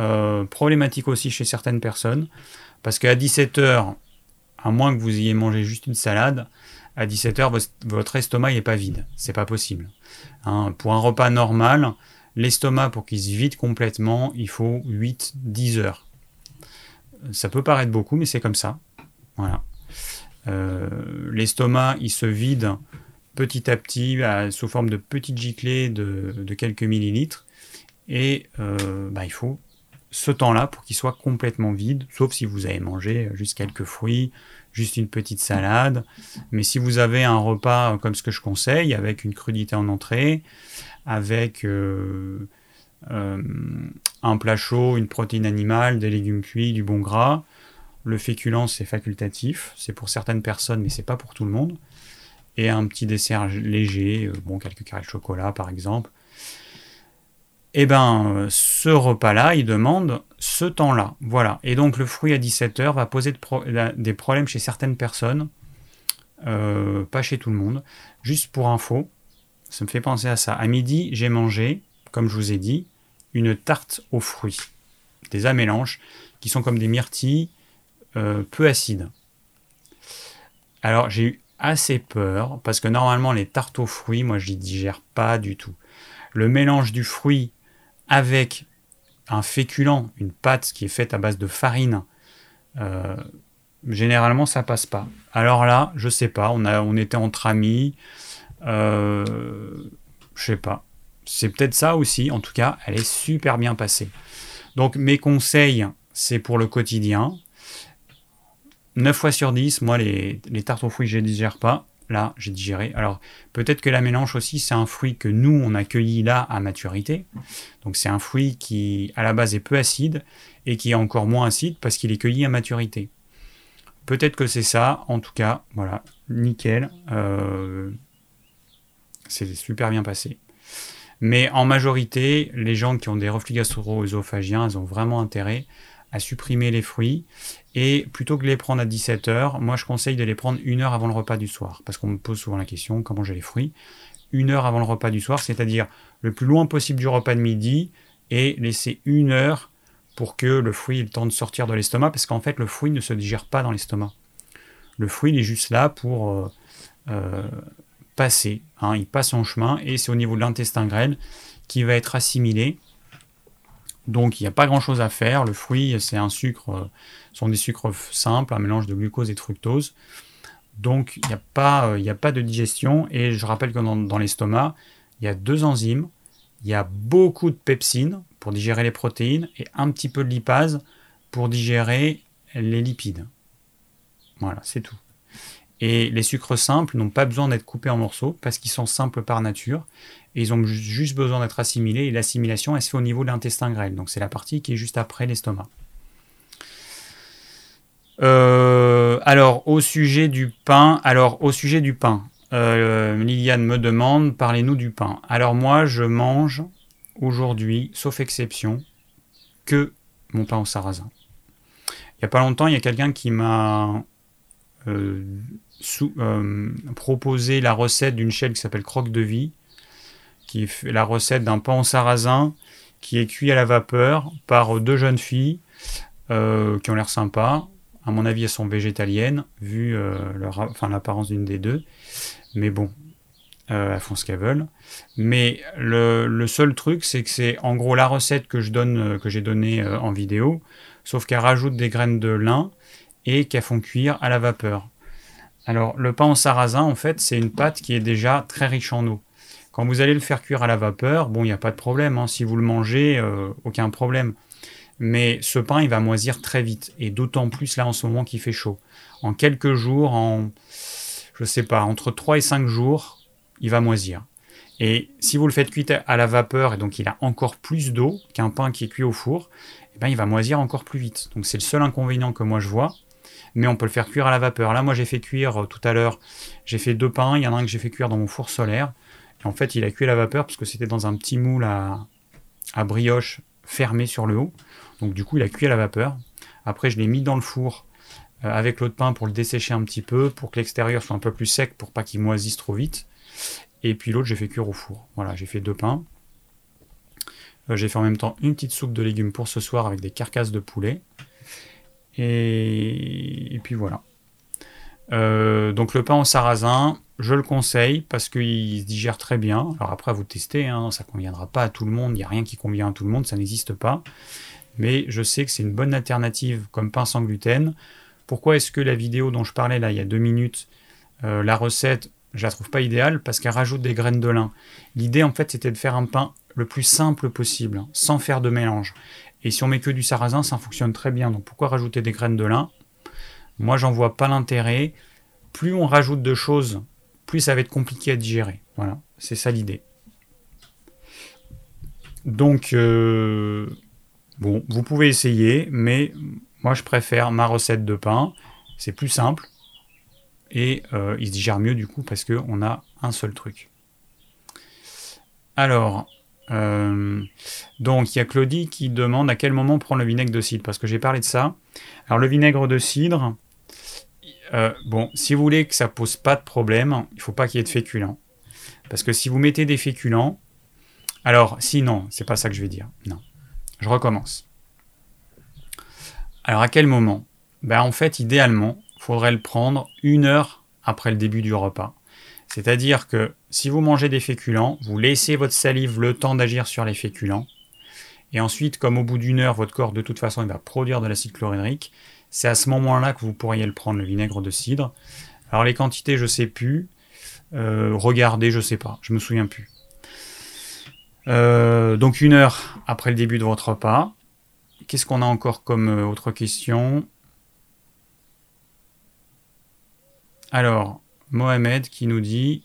euh, problématique aussi chez certaines personnes, parce qu'à 17h, à moins que vous ayez mangé juste une salade, à 17h, votre estomac n'est pas vide. C'est pas possible. Hein, pour un repas normal, L'estomac, pour qu'il se vide complètement, il faut 8-10 heures. Ça peut paraître beaucoup, mais c'est comme ça. Voilà. Euh, l'estomac, il se vide petit à petit sous forme de petites giclées de, quelques millilitres. Et euh, bah, il faut ce temps-là pour qu'il soit complètement vide, sauf si vous avez mangé juste quelques fruits, juste une petite salade. Mais si vous avez un repas comme ce que je conseille, avec une crudité en entrée, avec euh, euh, un plat chaud, une protéine animale, des légumes cuits, du bon gras. Le féculent, c'est facultatif, c'est pour certaines personnes, mais c'est pas pour tout le monde. Et un petit dessert léger, euh, bon, quelques carrés de chocolat par exemple. Eh ben, ce repas-là, il demande ce temps-là. Voilà. Et donc, le fruit à 17h va poser des problèmes chez certaines personnes, pas chez tout le monde. Juste pour info, ça me fait penser à ça. À midi, j'ai mangé, comme je vous ai dit, une tarte aux fruits. Des amélanges qui sont comme des myrtilles euh, peu acides. Alors j'ai eu assez peur parce que normalement les tartes aux fruits, moi je les digère pas du tout. Le mélange du fruit avec un féculent, une pâte qui est faite à base de farine, euh, généralement ça passe pas. Alors là, je sais pas, on était entre amis, euh, je sais pas. C'est peut-être ça aussi. En tout cas, elle est super bien passée. Donc mes conseils, c'est pour le quotidien. 9 fois sur 10, moi les, tartes aux fruits, je ne digère pas. Là, j'ai digéré. Alors, peut-être que la mélange aussi, c'est un fruit que nous, on a cueilli là à maturité. Donc, c'est un fruit qui, à la base, est peu acide et qui est encore moins acide parce qu'il est cueilli à maturité. Peut-être que c'est ça. En tout cas, voilà, nickel. Euh, c'est super bien passé. Mais en majorité, les gens qui ont des reflux gastro-œsophagiens, ils ont vraiment intérêt à supprimer les fruits. Et plutôt que de les prendre à 17h, moi je conseille de les prendre une heure avant le repas du soir. Parce qu'on me pose souvent la question, comment j'ai les fruits? Une heure avant le repas du soir, c'est-à-dire le plus loin possible du repas de midi et laisser une heure pour que le fruit ait le de sortir de l'estomac. Parce qu'en fait, le fruit ne se digère pas dans l'estomac. Le fruit, il est juste là pour euh, euh, passer. Hein, il passe son chemin et c'est au niveau de l'intestin grêle qui va être assimilé Donc il n'y a pas grand chose à faire. Le fruit, c'est un sucre, sont des sucres simples, un mélange de glucose et de fructose. Donc il n'y a, pas, a pas de digestion. Et je rappelle que dans, l'estomac, il y a deux enzymes. Il y a beaucoup de pepsine pour digérer les protéines et un petit peu de lipase pour digérer les lipides. Voilà, c'est tout. Et les sucres simples n'ont pas besoin d'être coupés en morceaux parce qu'ils sont simples par nature et ils ont juste besoin d'être assimilés et l'assimilation elle se fait au niveau de l'intestin grêle. Donc c'est la partie qui est juste après l'estomac. Euh, alors au sujet du pain, alors au sujet du pain, euh, Liliane me demande parlez-nous du pain. Alors moi je mange aujourd'hui, sauf exception, que mon pain au sarrasin. Il n'y a pas longtemps, il y a quelqu'un qui m'a euh, euh, proposer la recette d'une chaîne qui s'appelle Croque de Vie, qui fait la recette d'un pain en sarrasin qui est cuit à la vapeur par deux jeunes filles euh, qui ont l'air sympas. À mon avis, elles sont végétaliennes, vu leur, enfin, l'apparence d'une des deux. Mais bon, elles font ce qu'elles veulent. Mais le, le seul truc, c'est que c'est en gros la recette que je donne, que j'ai donnée en vidéo, sauf qu'elles rajoutent des graines de lin et qu'elles font cuire à la vapeur. Alors, le pain en sarrasin, en fait, c'est une pâte qui est déjà très riche en eau. Quand vous allez le faire cuire à la vapeur, bon, il n'y a pas de problème. Hein. Si vous le mangez, euh, aucun problème. Mais ce pain, il va moisir très vite. Et d'autant plus là en ce moment qu'il fait chaud. En quelques jours, en, je sais pas, entre 3 et 5 jours, il va moisir. Et si vous le faites cuire à la vapeur, et donc il a encore plus d'eau qu'un pain qui est cuit au four, eh ben, il va moisir encore plus vite. Donc c'est le seul inconvénient que moi je vois mais on peut le faire cuire à la vapeur. Là, moi, j'ai fait cuire euh, tout à l'heure, j'ai fait deux pains, il y en a un que j'ai fait cuire dans mon four solaire, et en fait, il a cuit à la vapeur parce que c'était dans un petit moule à, brioche fermé sur le haut, donc du coup, il a cuit à la vapeur. Après, je l'ai mis dans le four euh, avec l'eau de pain pour le dessécher un petit peu, pour que l'extérieur soit un peu plus sec, pour pas qu'il moisisse trop vite. Et puis l'autre, j'ai fait cuire au four. Voilà, j'ai fait deux pains. Euh, j'ai fait en même temps une petite soupe de légumes pour ce soir avec des carcasses de poulet. Et, puis voilà. Euh, donc le pain en sarrasin, je le conseille parce qu'il se digère très bien. Alors après, vous testez, hein, ça ne conviendra pas à tout le monde, il n'y a rien qui convient à tout le monde, ça n'existe pas. Mais je sais que c'est une bonne alternative comme pain sans gluten. Pourquoi est-ce que la vidéo dont je parlais là il y a deux minutes, euh, la recette, je la trouve pas idéale? Parce qu'elle rajoute des graines de lin. L'idée en fait c'était de faire un pain le plus simple possible, sans faire de mélange. Et si on met que du sarrasin, ça fonctionne très bien. Donc pourquoi rajouter des graines de lin? Moi, j'en vois pas l'intérêt. Plus on rajoute de choses, plus ça va être compliqué à digérer. Voilà, c'est ça l'idée. Donc, euh, bon, vous pouvez essayer, mais moi, je préfère ma recette de pain. C'est plus simple et euh, il se digère mieux du coup parce qu'on a un seul truc. Alors, euh, donc il y a Claudie qui demande à quel moment prendre le vinaigre de cidre, parce que j'ai parlé de ça. Alors le vinaigre de cidre, euh, bon, si vous voulez que ça pose pas de problème, il faut pas qu'il y ait de féculents. Parce que si vous mettez des féculents, alors si non, c'est pas ça que je vais dire. Non, je recommence. Alors à quel moment? Ben en fait, idéalement, il faudrait le prendre une heure après le début du repas. C'est-à-dire que si vous mangez des féculents, vous laissez votre salive le temps d'agir sur les féculents. Et ensuite, comme au bout d'une heure, votre corps de toute façon il va produire de l'acide chlorhydrique, c'est à ce moment-là que vous pourriez le prendre, le vinaigre de cidre. Alors les quantités, je ne sais plus. Euh, regardez, je ne sais pas, je me souviens plus. Euh, donc une heure après le début de votre repas. Qu'est-ce qu'on a encore comme euh, autre question? Alors, Mohamed qui nous dit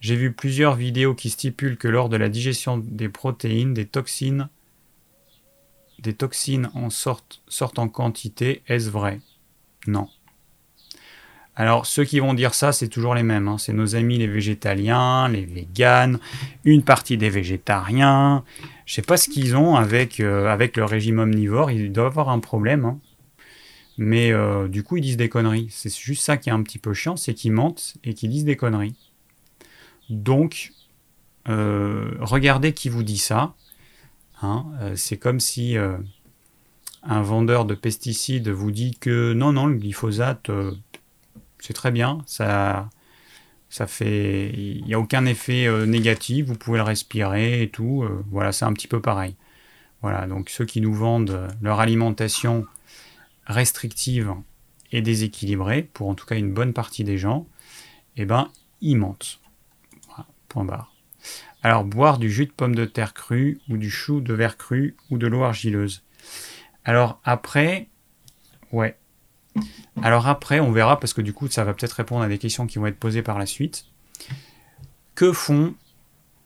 J'ai vu plusieurs vidéos qui stipulent que lors de la digestion des protéines, des toxines, des toxines en sortent, sortent en quantité. Est-ce vrai? Non. Alors, ceux qui vont dire ça, c'est toujours les mêmes. Hein. C'est nos amis les végétaliens, les véganes, une partie des végétariens. Je sais pas ce qu'ils ont avec, euh, avec le régime omnivore. Ils doivent avoir un problème. Hein. Mais euh, du coup, ils disent des conneries. C'est juste ça qui est un petit peu chiant, c'est qu'ils mentent et qu'ils disent des conneries. Donc, euh, regardez qui vous dit ça. Hein. Euh, c'est comme si un vendeur de pesticides vous dit que non, non, le glyphosate, c'est très bien, ça, ça fait, il n'y a aucun effet négatif, vous pouvez le respirer et tout. voilà, c'est un petit peu pareil. Voilà, donc ceux qui nous vendent leur alimentation restrictive et déséquilibrée, pour en tout cas une bonne partie des gens, eh ben, ils mentent. point barre. Alors, boire du jus de pomme de terre cru, ou du chou de verre cru, ou de l'eau argileuse. Alors après, ouais. Alors après, on verra, parce que du coup, ça va peut-être répondre à des questions qui vont être posées par la suite. Que font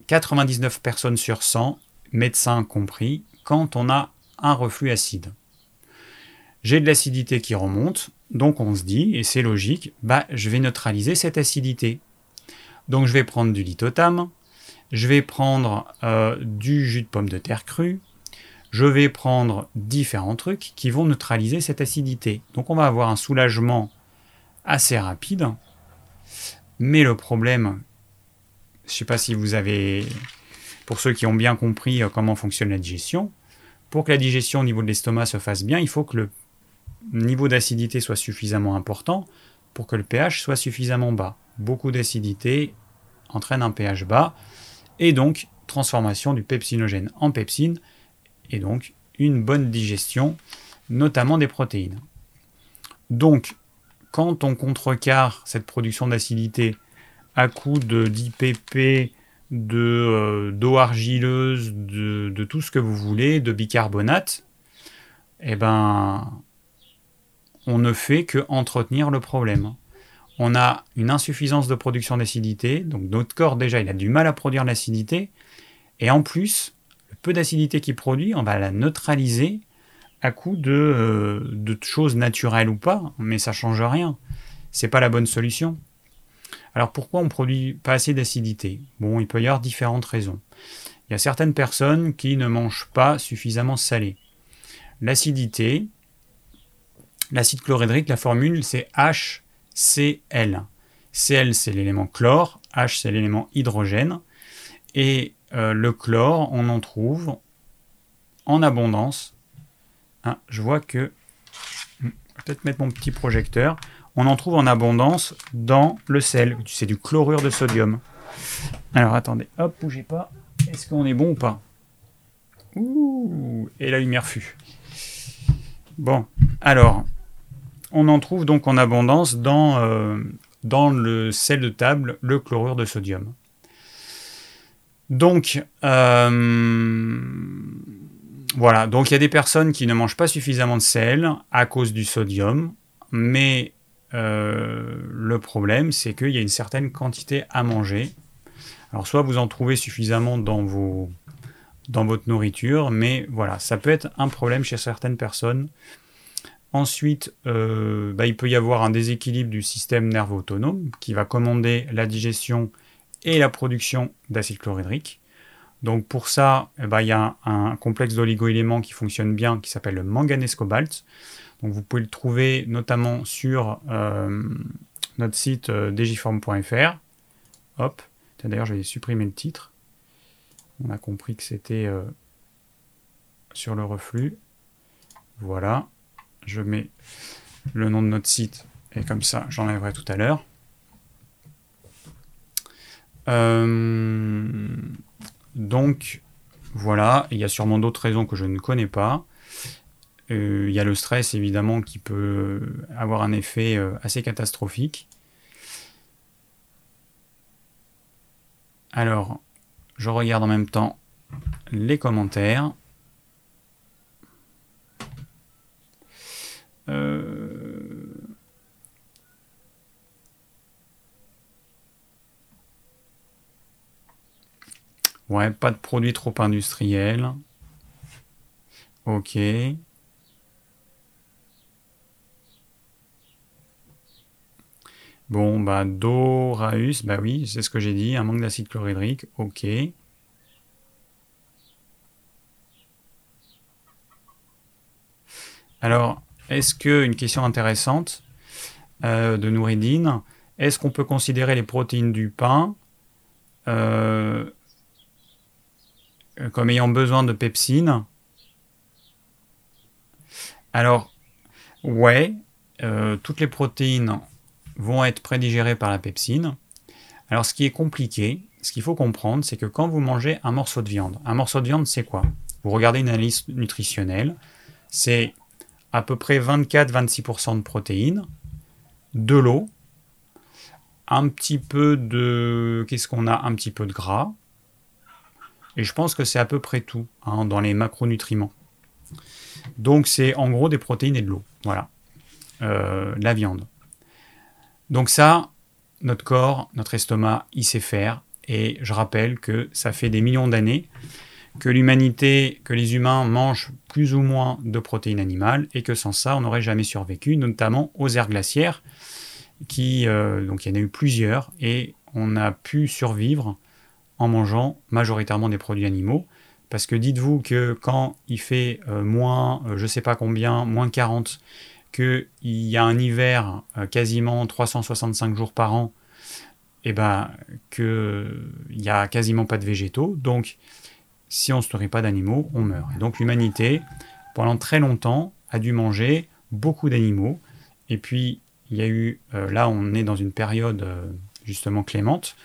99 personnes sur 100, médecins compris, quand on a un reflux acide? J'ai de l'acidité qui remonte, donc on se dit, et c'est logique, bah je vais neutraliser cette acidité. Donc je vais prendre du lithotam, je vais prendre euh, du jus de pomme de terre cru, je vais prendre différents trucs qui vont neutraliser cette acidité. Donc on va avoir un soulagement assez rapide. Mais le problème, je ne sais pas si vous avez, pour ceux qui ont bien compris euh, comment fonctionne la digestion, pour que la digestion au niveau de l'estomac se fasse bien, il faut que le niveau d'acidité soit suffisamment important pour que le pH soit suffisamment bas. Beaucoup d'acidité entraîne un pH bas et donc transformation du pepsinogène en pepsine et donc une bonne digestion, notamment des protéines. Donc, quand on contrecarre cette production d'acidité à coup d'IPP, de euh, d'eau argileuse, de, tout ce que vous voulez, de bicarbonate, eh ben, on ne fait que entretenir le problème. On a une insuffisance de production d'acidité, donc notre corps déjà il a du mal à produire l'acidité, et en plus, le peu d'acidité qu'il produit, on va la neutraliser à coup de, euh, choses naturelles ou pas, mais ça change rien. C'est pas la bonne solution. Alors pourquoi on ne produit pas assez d'acidité? Bon, il peut y avoir différentes raisons. Il y a certaines personnes qui ne mangent pas suffisamment salé. L'acidité, l'acide chlorhydrique, la formule c'est HCl. Cl c'est l'élément chlore, H c'est l'élément hydrogène, et euh, le chlore, on en trouve en abondance. Ah, je vois que... Hmm, peut-être mettre mon petit projecteur on en trouve en abondance dans le sel. C'est du chlorure de sodium. Alors attendez, hop, bougez pas. Est-ce qu'on est bon ou pas? Ouh, et la lumière fut. Bon, alors, on en trouve donc en abondance dans, euh, dans le sel de table, le chlorure de sodium. Donc, euh, voilà, donc il y a des personnes qui ne mangent pas suffisamment de sel à cause du sodium, mais euh, le problème, c'est qu'il y a une certaine quantité à manger. Alors, soit vous en trouvez suffisamment dans, dans votre nourriture, mais voilà, ça peut être un problème chez certaines personnes. Ensuite, euh, bah, il peut y avoir un déséquilibre du système nerveux autonome qui va commander la digestion et la production d'acide chlorhydrique. Donc pour ça, eh ben, il y a un, un complexe d'oligo-éléments qui fonctionne bien qui s'appelle le manganèse-cobalt. Donc vous pouvez le trouver notamment sur euh, notre site euh. Hop, d'ailleurs je vais supprimer le titre. On a compris que c'était euh, sur le reflux. Voilà, je mets le nom de notre site et comme ça j'enlèverai tout à l'heure. donc voilà, il y a sûrement d'autres raisons que je ne connais pas. Euh, il y a le stress évidemment qui peut avoir un effet euh, assez catastrophique. Alors, je regarde en même temps les commentaires. Euh, ouais, pas de produits trop industriels. Ok. Bon, bah, Doraus, bah oui, c'est ce que j'ai dit, un manque d'acide chlorhydrique, ok. Alors, est-ce que, une question intéressante euh, de Nouridine, est-ce qu'on peut considérer les protéines du pain euh, comme ayant besoin de pepsine? Alors, ouais, euh, toutes les protéines vont être prédigérés par la pepsine. Alors ce qui est compliqué, ce qu'il faut comprendre, c'est que quand vous mangez un morceau de viande, un morceau de viande c'est quoi? Vous regardez une analyse nutritionnelle, c'est à peu près 24-26% de protéines, de l'eau, un petit peu de... Qu'est-ce qu'on a Un petit peu de gras. Et je pense que c'est à peu près tout hein, dans les macronutriments. Donc c'est en gros des protéines et de l'eau. Voilà. Euh, la viande. Donc ça, notre corps, notre estomac, il sait faire. Et je rappelle que ça fait des millions d'années que l'humanité, que les humains mangent plus ou moins de protéines animales et que sans ça, on n'aurait jamais survécu, notamment aux aires glaciaires, qui, euh, donc il y en a eu plusieurs, et on a pu survivre en mangeant majoritairement des produits animaux. Parce que dites-vous que quand il fait euh, moins, euh, je ne sais pas combien, moins 40, qu'il y a un hiver quasiment 365 jours par an, et eh ben qu'il n'y a quasiment pas de végétaux. Donc si on ne se nourrit pas d'animaux, on meurt. Et donc l'humanité, pendant très longtemps, a dû manger beaucoup d'animaux. Et puis, il y a eu, euh, là on est dans une période euh, justement clémente,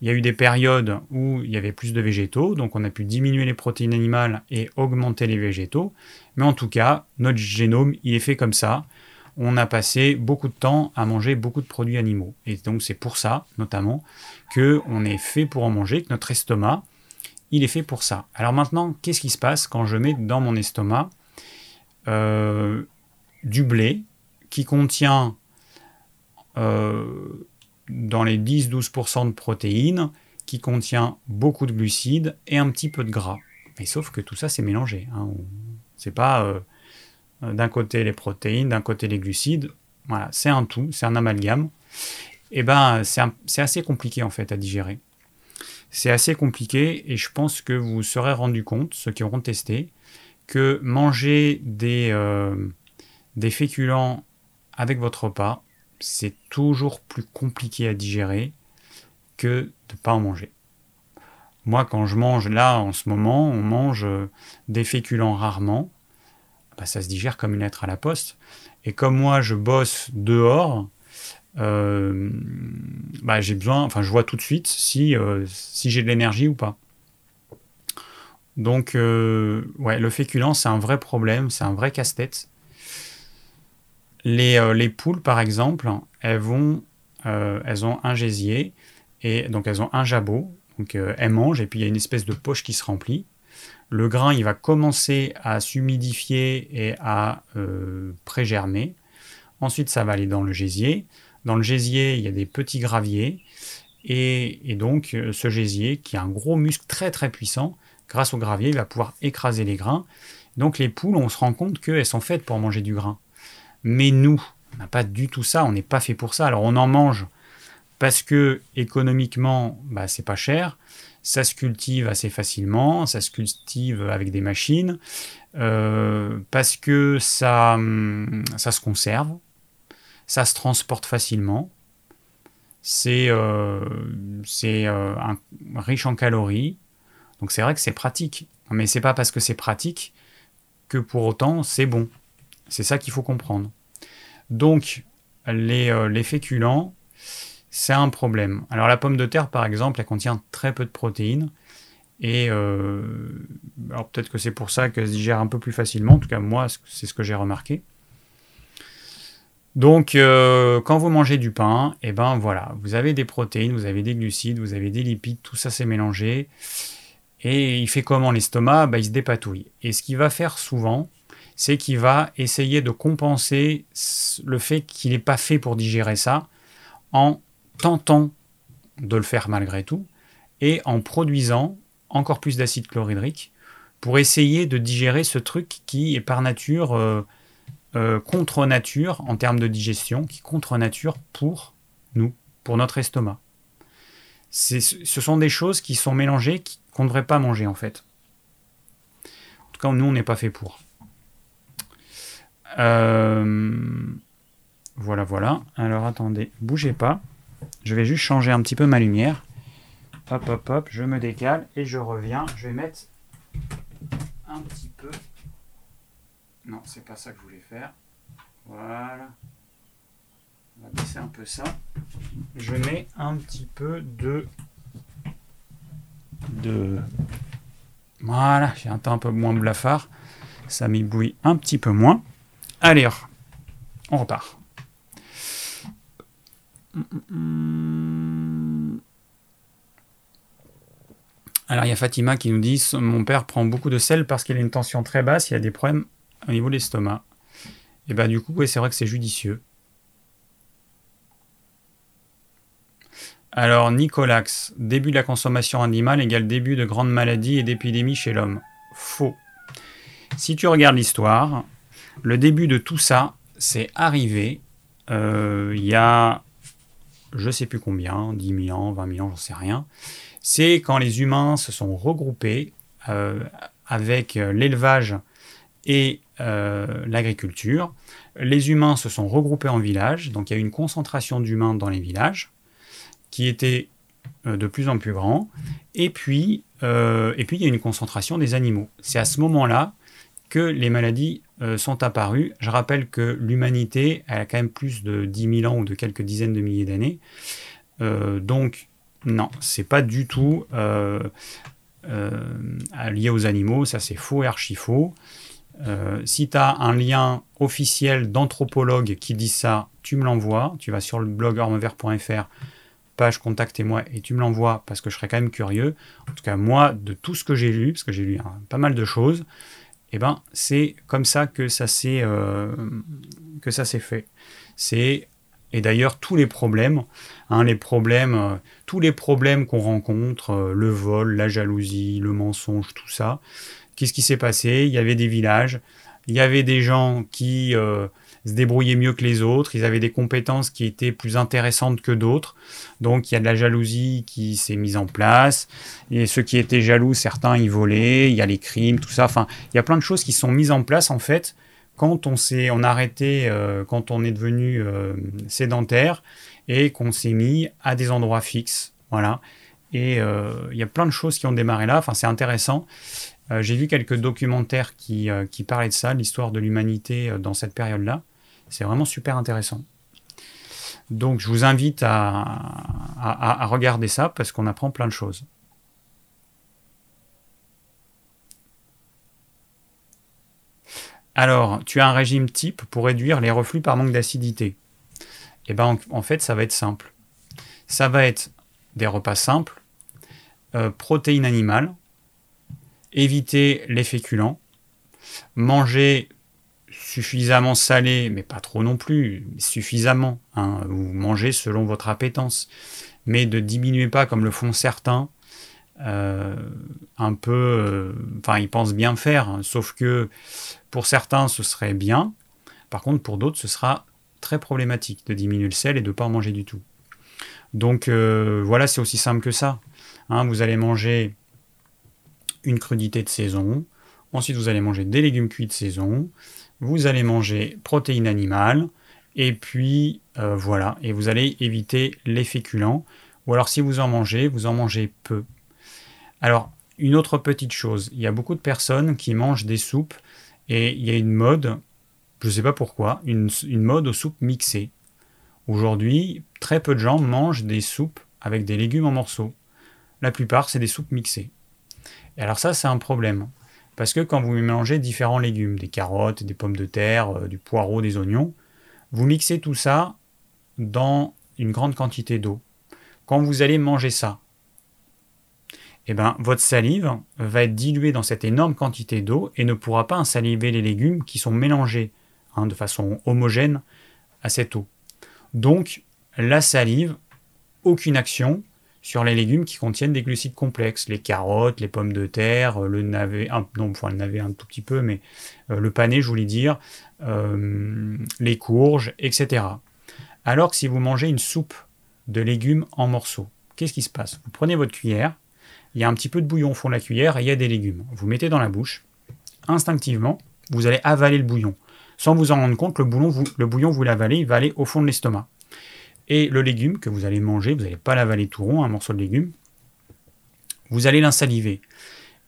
il y a eu des périodes où il y avait plus de végétaux, donc on a pu diminuer les protéines animales et augmenter les végétaux. Mais en tout cas, notre génome, il est fait comme ça. On a passé beaucoup de temps à manger beaucoup de produits animaux. Et donc c'est pour ça, notamment, qu'on est fait pour en manger, que notre estomac, il est fait pour ça. Alors maintenant, qu'est-ce qui se passe quand je mets dans mon estomac euh, du blé qui contient euh, dans les 10-12% de protéines, qui contient beaucoup de glucides et un petit peu de gras. Mais sauf que tout ça, c'est mélangé. Hein. C'est pas euh, d'un côté les protéines, d'un côté les glucides. Voilà, c'est un tout, c'est un amalgame. Et eh ben, c'est assez compliqué en fait à digérer. C'est assez compliqué et je pense que vous serez rendu compte, ceux qui auront testé, que manger des, euh, des féculents avec votre repas, c'est toujours plus compliqué à digérer que de ne pas en manger. Moi, quand je mange là, en ce moment, on mange des féculents rarement, bah, ça se digère comme une lettre à la poste. Et comme moi, je bosse dehors, euh, bah, j'ai besoin, enfin, je vois tout de suite si, euh, si j'ai de l'énergie ou pas. Donc, euh, ouais, le féculent, c'est un vrai problème, c'est un vrai casse-tête. Les, les, poules, par exemple, elles vont, elles ont un gésier et donc elles ont un jabot. Donc, elles mangent et puis il y a une espèce de poche qui se remplit. Le grain, il va commencer à s'humidifier et à pré-germer. Ensuite, ça va aller dans le gésier. Dans le gésier, il y a des petits graviers. Et, donc, euh, ce gésier, qui a un gros muscle très très puissant, grâce au gravier, il va pouvoir écraser les grains. Donc, les poules, on se rend compte qu'elles sont faites pour manger du grain. Mais nous, on n'a pas du tout ça, on n'est pas fait pour ça. Alors, on en mange parce que économiquement, bah, c'est pas cher. Ça se cultive assez facilement, ça se cultive avec des machines, euh, parce que ça, hum, ça se conserve, ça se transporte facilement, c'est euh, euh, riche en calories, donc c'est vrai que c'est pratique. Mais c'est pas parce que c'est pratique que pour autant c'est bon. C'est ça qu'il faut comprendre. Donc les, euh, les féculents, c'est un problème. Alors la pomme de terre par exemple, elle contient très peu de protéines. Et alors peut-être que c'est pour ça qu'elle se digère un peu plus facilement. En tout cas, moi, c'est ce que j'ai remarqué. Donc, euh, quand vous mangez du pain, eh ben voilà, vous avez des protéines, vous avez des glucides, vous avez des lipides, tout ça s'est mélangé. Et il fait comment l'estomac bah, Il se dépatouille. Et ce qu'il va faire souvent, c'est qu'il va essayer de compenser le fait qu'il n'est pas fait pour digérer ça en tentant de le faire malgré tout et en produisant encore plus d'acide chlorhydrique pour essayer de digérer ce truc qui est par nature euh, euh, contre nature en termes de digestion, qui contre nature pour nous, pour notre estomac. Ce sont des choses qui sont mélangées qu'on ne devrait pas manger en fait. En tout cas, nous, on n'est pas fait pour. Euh, voilà, voilà. Alors attendez, bougez pas. Je vais juste changer un petit peu ma lumière. Hop, hop, hop, je me décale et je reviens. Je vais mettre un petit peu non, c'est pas ça que je voulais faire. Voilà. On va baisser un peu ça. Je mets un petit peu de... de... Voilà, j'ai un temps un peu moins blafard. Ça m'ébouille un petit peu moins. Allez, on repart. Alors il y a Fatima qui nous dit Mon père prend beaucoup de sel parce qu'il a une tension très basse, il a des problèmes au niveau de l'estomac. Et bah du coup, c'est vrai que c'est judicieux. Alors, Nicolax, début de la consommation animale égale début de grandes maladies et d'épidémies chez l'homme. Faux. Si tu regardes l'histoire, le début de tout ça, c'est arrivé euh, il y a, je sais plus combien, 10 000 ans, 20 000 ans, j'en sais rien. C'est quand les humains se sont regroupés euh, avec euh, l'élevage et l'agriculture. Les humains se sont regroupés en villages, donc il y a eu une concentration d'humains dans les villages qui était de plus en plus grand. Et puis, puis il y a une concentration des animaux. C'est à ce moment-là que les maladies euh, sont apparues. Je rappelle que l'humanité, a quand même plus de 10 000 ans ou de quelques dizaines de milliers d'années. Euh, donc, non, c'est pas du tout euh, lié aux animaux, ça c'est faux et archi faux. Si tu as un lien officiel d'anthropologue qui dit ça, tu me l'envoies. Tu vas sur le blog ormevert.fr, page contactez-moi et tu me l'envoies parce que je serais quand même curieux. En tout cas, moi, de tout ce que j'ai lu, parce que j'ai lu hein, pas mal de choses, eh ben, c'est comme ça que ça s'est euh, fait. C'est et d'ailleurs tous les problèmes, hein, les problèmes, euh, tous les problèmes qu'on rencontre, euh, le vol, la jalousie, le mensonge, tout ça. Qu'est-ce qui s'est passé? Il y avait des villages, il y avait des gens qui se débrouillaient mieux que les autres, ils avaient des compétences qui étaient plus intéressantes que d'autres. Donc il y a de la jalousie qui s'est mise en place. Et ceux qui étaient jaloux, certains y volaient, il y a les crimes, tout ça. Enfin, il y a plein de choses qui sont mises en place en fait quand on s'est on a arrêté, euh, quand on est devenu euh, sédentaire et qu'on s'est mis à des endroits fixes. Voilà. Et euh, il y a plein de choses qui ont démarré là. Enfin, c'est intéressant. J'ai vu quelques documentaires qui, qui parlaient de ça, l'histoire de l'humanité dans cette période-là. C'est vraiment super intéressant. Donc je vous invite à, regarder ça parce qu'on apprend plein de choses. Alors, tu as un régime type pour réduire les reflux par manque d'acidité. Eh bien, en, fait, ça va être simple. Ça va être des repas simples, euh, protéines animales, éviter les féculents, manger suffisamment salé, mais pas trop non plus, suffisamment. Hein. Vous mangez selon votre appétence. Mais ne diminuez pas comme le font certains. Euh, un peu. Euh, enfin, ils pensent bien faire, hein. sauf que pour certains, ce serait bien. Par contre, pour d'autres, ce sera très problématique de diminuer le sel et de ne pas en manger du tout. Donc euh, voilà, c'est aussi simple que ça. Hein. vous allez manger une crudité de saison. Ensuite, vous allez manger des légumes cuits de saison vous allez manger protéines animales, et puis euh, voilà, et vous allez éviter les féculents, ou alors si vous en mangez, vous en mangez peu. Alors, une autre petite chose, il y a beaucoup de personnes qui mangent des soupes, et il y a une mode, je ne sais pas pourquoi, une, une mode aux soupes mixées. Aujourd'hui, très peu de gens mangent des soupes avec des légumes en morceaux. La plupart, c'est des soupes mixées. Et alors ça, c'est un problème. Parce que quand vous mélangez différents légumes, des carottes, des pommes de terre, euh, du poireau, des oignons, vous mixez tout ça dans une grande quantité d'eau. Quand vous allez manger ça, eh ben, votre salive va être diluée dans cette énorme quantité d'eau et ne pourra pas insaliver les légumes qui sont mélangés hein, de façon homogène à cette eau. Donc, la salive, aucune action, sur les légumes qui contiennent des glucides complexes, les carottes, les pommes de terre, le navet, un, non, enfin le navet un tout petit peu, mais euh, le pané, je voulais dire, euh, les courges, etc. Alors que si vous mangez une soupe de légumes en morceaux, qu'est-ce qui se passe? Vous prenez votre cuillère, il y a un petit peu de bouillon au fond de la cuillère et il y a des légumes. Vous mettez dans la bouche, instinctivement, vous allez avaler le bouillon. Sans vous en rendre compte, le bouillon, vous l'avalez, il va aller au fond de l'estomac. Et le légume que vous allez manger, vous n'allez pas l'avaler tout rond, un morceau de légume, vous allez l'insaliver.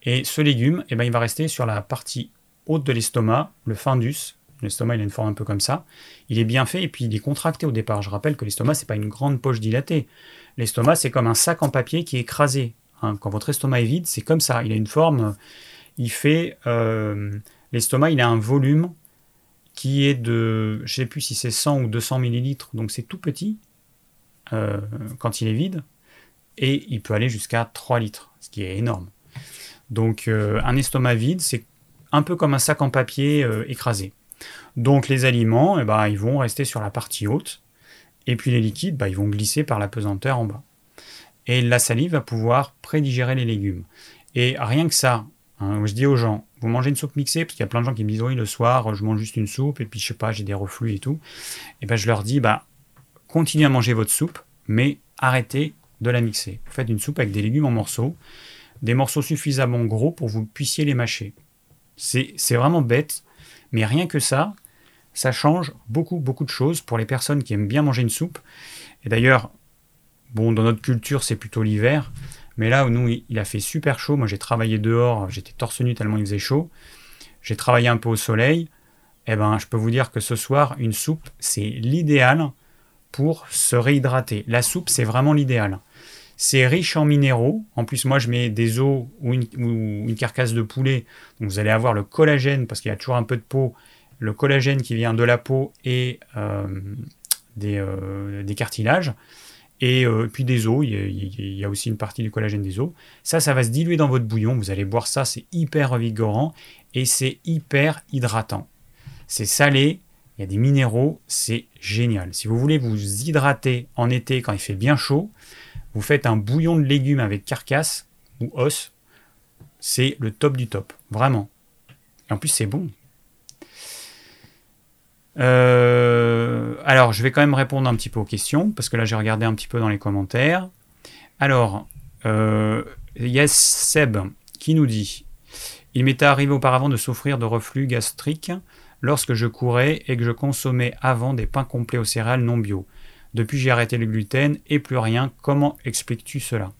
Et ce légume, eh ben, il va rester sur la partie haute de l'estomac, le fundus. L'estomac, il a une forme un peu comme ça. Il est bien fait et puis il est contracté au départ. Je rappelle que l'estomac, c'est pas une grande poche dilatée. L'estomac, c'est comme un sac en papier qui est écrasé. hein. Quand votre estomac est vide, c'est comme ça. Il a une forme, il fait... Euh, l'estomac, il a un volume qui est de, je sais plus si c'est 100 ou 200 millilitres, donc c'est tout petit euh, quand il est vide, et il peut aller jusqu'à 3 litres, ce qui est énorme. Donc euh, un estomac vide, c'est un peu comme un sac en papier euh, écrasé. Donc les aliments, eh ben, ils vont rester sur la partie haute, et puis les liquides, bah, ils vont glisser par la pesanteur en bas. Et la salive va pouvoir prédigérer les légumes. Et rien que ça, hein, je dis aux gens, vous mangez une soupe mixée, parce qu'il y a plein de gens qui me disent oui, le soir, je mange juste une soupe, et puis je sais pas, j'ai des reflux et tout. Et ben je leur dis, bah, continuez à manger votre soupe, mais arrêtez de la mixer. Vous faites une soupe avec des légumes en morceaux, des morceaux suffisamment gros pour que vous puissiez les mâcher. C'est vraiment bête, mais rien que ça, ça change beaucoup, beaucoup de choses pour les personnes qui aiment bien manger une soupe. Et d'ailleurs, bon, dans notre culture, c'est plutôt l'hiver. Mais là, nous, il a fait super chaud. Moi, j'ai travaillé dehors, j'étais torse nu tellement il faisait chaud. J'ai travaillé un peu au soleil. Eh ben, je peux vous dire que ce soir, une soupe, c'est l'idéal se réhydrater. La soupe, c'est vraiment l'idéal. C'est riche en minéraux. En plus, moi, je mets des os ou une, carcasse de poulet. Donc, vous allez avoir le collagène, parce qu'il y a toujours un peu de peau. Le collagène qui vient de la peau et euh, des, euh, des cartilages et euh, puis des os, il y, a, aussi une partie du collagène des os. Ça, ça va se diluer dans votre bouillon, vous allez boire ça, c'est hyper revigorant et c'est hyper hydratant. C'est salé, il y a des minéraux, c'est génial. Si vous voulez vous hydrater en été quand il fait bien chaud, vous faites un bouillon de légumes avec carcasse ou os, c'est le top du top, vraiment. Et en plus, c'est bon. Euh, alors, je vais quand même répondre un petit peu aux questions, parce que là, j'ai regardé un petit peu dans les commentaires. Alors, euh, Yes Seb qui nous dit Il m'était arrivé auparavant de souffrir de reflux gastrique lorsque je courais et que je consommais avant des pains complets aux céréales non bio. Depuis, j'ai arrêté le gluten et plus rien. Comment expliques-tu cela?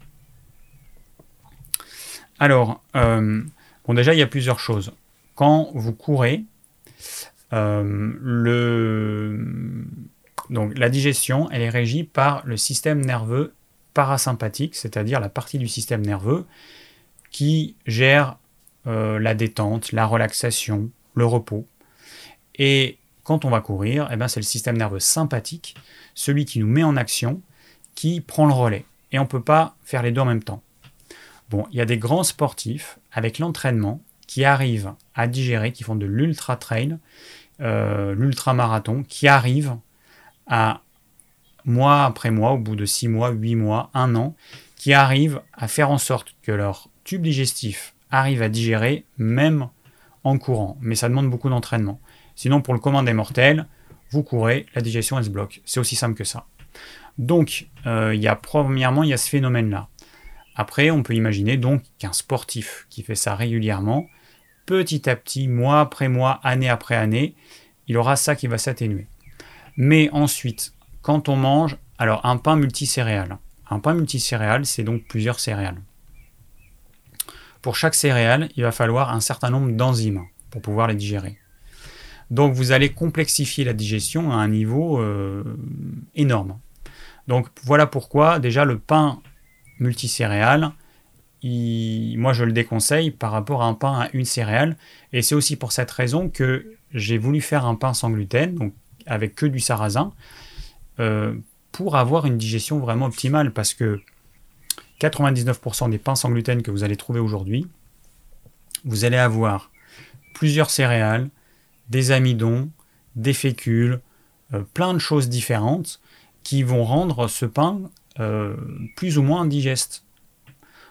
Alors, euh, bon, déjà, il y a plusieurs choses. Quand vous courez, euh, la digestion, elle est régie par le système nerveux parasympathique, c'est-à-dire la partie du système nerveux qui gère euh, la détente, la relaxation, le repos. Et quand on va courir, eh ben, c'est le système nerveux sympathique, celui qui nous met en action, qui prend le relais. Et on ne peut pas faire les deux en même temps. Bon, il y a des grands sportifs avec l'entraînement qui arrivent à digérer, qui font de l'ultra trail, euh, l'ultra-marathon, qui arrivent à, mois après mois, au bout de 6 mois, 8 mois, 1 an, qui arrivent à faire en sorte que leur tube digestif arrive à digérer même en courant. Mais ça demande beaucoup d'entraînement. Sinon, pour le commun des mortels, vous courez, la digestion elle se bloque. C'est aussi simple que ça. Donc, euh, il y a premièrement, il y a ce phénomène-là. Après, on peut imaginer donc qu'un sportif qui fait ça régulièrement, petit à petit, mois après mois, année après année, il aura ça qui va s'atténuer. Mais ensuite, quand on mange, alors un pain multicéréal. Un pain multicéréal, c'est donc plusieurs céréales. Pour chaque céréale, il va falloir un certain nombre d'enzymes pour pouvoir les digérer. Donc vous allez complexifier la digestion à un niveau euh, énorme. Donc voilà pourquoi déjà le pain multicéréal, moi je le déconseille par rapport à un pain à une céréale. Et c'est aussi pour cette raison que j'ai voulu faire un pain sans gluten, avec que du sarrasin, euh, pour avoir une digestion vraiment optimale. Parce que 99% des pains sans gluten que vous allez trouver aujourd'hui, vous allez avoir plusieurs céréales, des amidons, des fécules, euh, plein de choses différentes qui vont rendre ce pain euh, plus ou moins indigeste.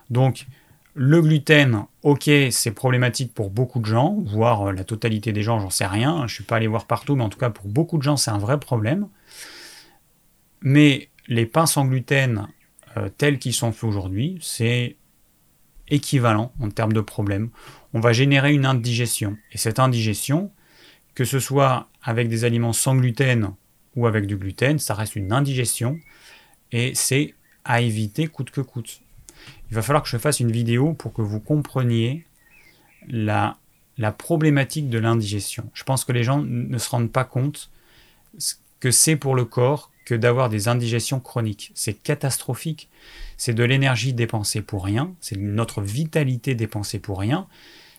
Donc, le gluten, ok, c'est problématique pour beaucoup de gens, voire euh, la totalité des gens, j'en sais rien. Je ne suis pas allé voir partout, mais en tout cas pour beaucoup de gens, c'est un vrai problème. Mais les pains sans gluten tels qu'ils sont faits aujourd'hui, c'est équivalent en termes de problème. On va générer une indigestion. Et cette indigestion, que ce soit avec des aliments sans gluten ou avec du gluten, ça reste une indigestion. Et c'est à éviter coûte que coûte il va falloir que je fasse une vidéo pour que vous compreniez la, problématique de l'indigestion. Je pense que les gens ne se rendent pas compte ce que c'est pour le corps que d'avoir des indigestions chroniques. C'est catastrophique. C'est de l'énergie dépensée pour rien, c'est notre vitalité dépensée pour rien,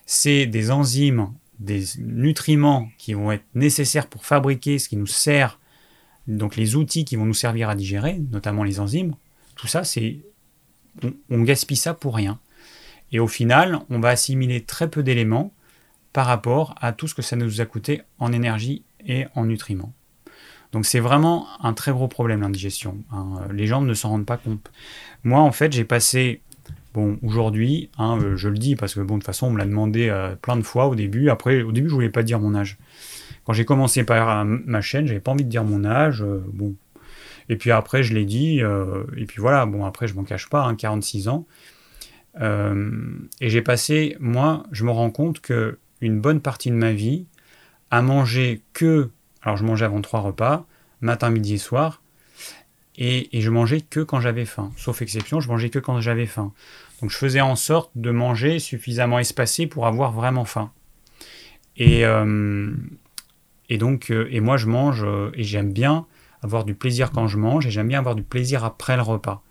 c'est des enzymes, des nutriments qui vont être nécessaires pour fabriquer ce qui nous sert, donc les outils qui vont nous servir à digérer, notamment les enzymes. Tout ça, c'est on, gaspille ça pour rien. Et au final, on va assimiler très peu d'éléments par rapport à tout ce que ça nous a coûté en énergie et en nutriments. Donc c'est vraiment un très gros problème l'indigestion. Hein. Les gens ne s'en rendent pas compte. Moi en fait j'ai passé, aujourd'hui, hein, euh, je le dis parce que bon de toute façon on me l'a demandé euh, plein de fois au début. Après au début je voulais pas dire mon âge. Quand j'ai commencé par euh, ma chaîne j'avais pas envie de dire mon âge. bon. Et puis après je l'ai dit. et puis voilà, bon après je m'en cache pas, 46 hein, ans. et j'ai passé, moi je me rends compte que une bonne partie de ma vie à manger que alors je mangeais avant trois repas, matin, midi et soir, et, je mangeais que quand j'avais faim. Sauf exception, je mangeais que quand j'avais faim. Donc je faisais en sorte de manger suffisamment espacé pour avoir vraiment faim. Et, euh, donc, euh, et moi je mange euh, et j'aime bien avoir du plaisir quand je mange et j'aime bien avoir du plaisir après le repas.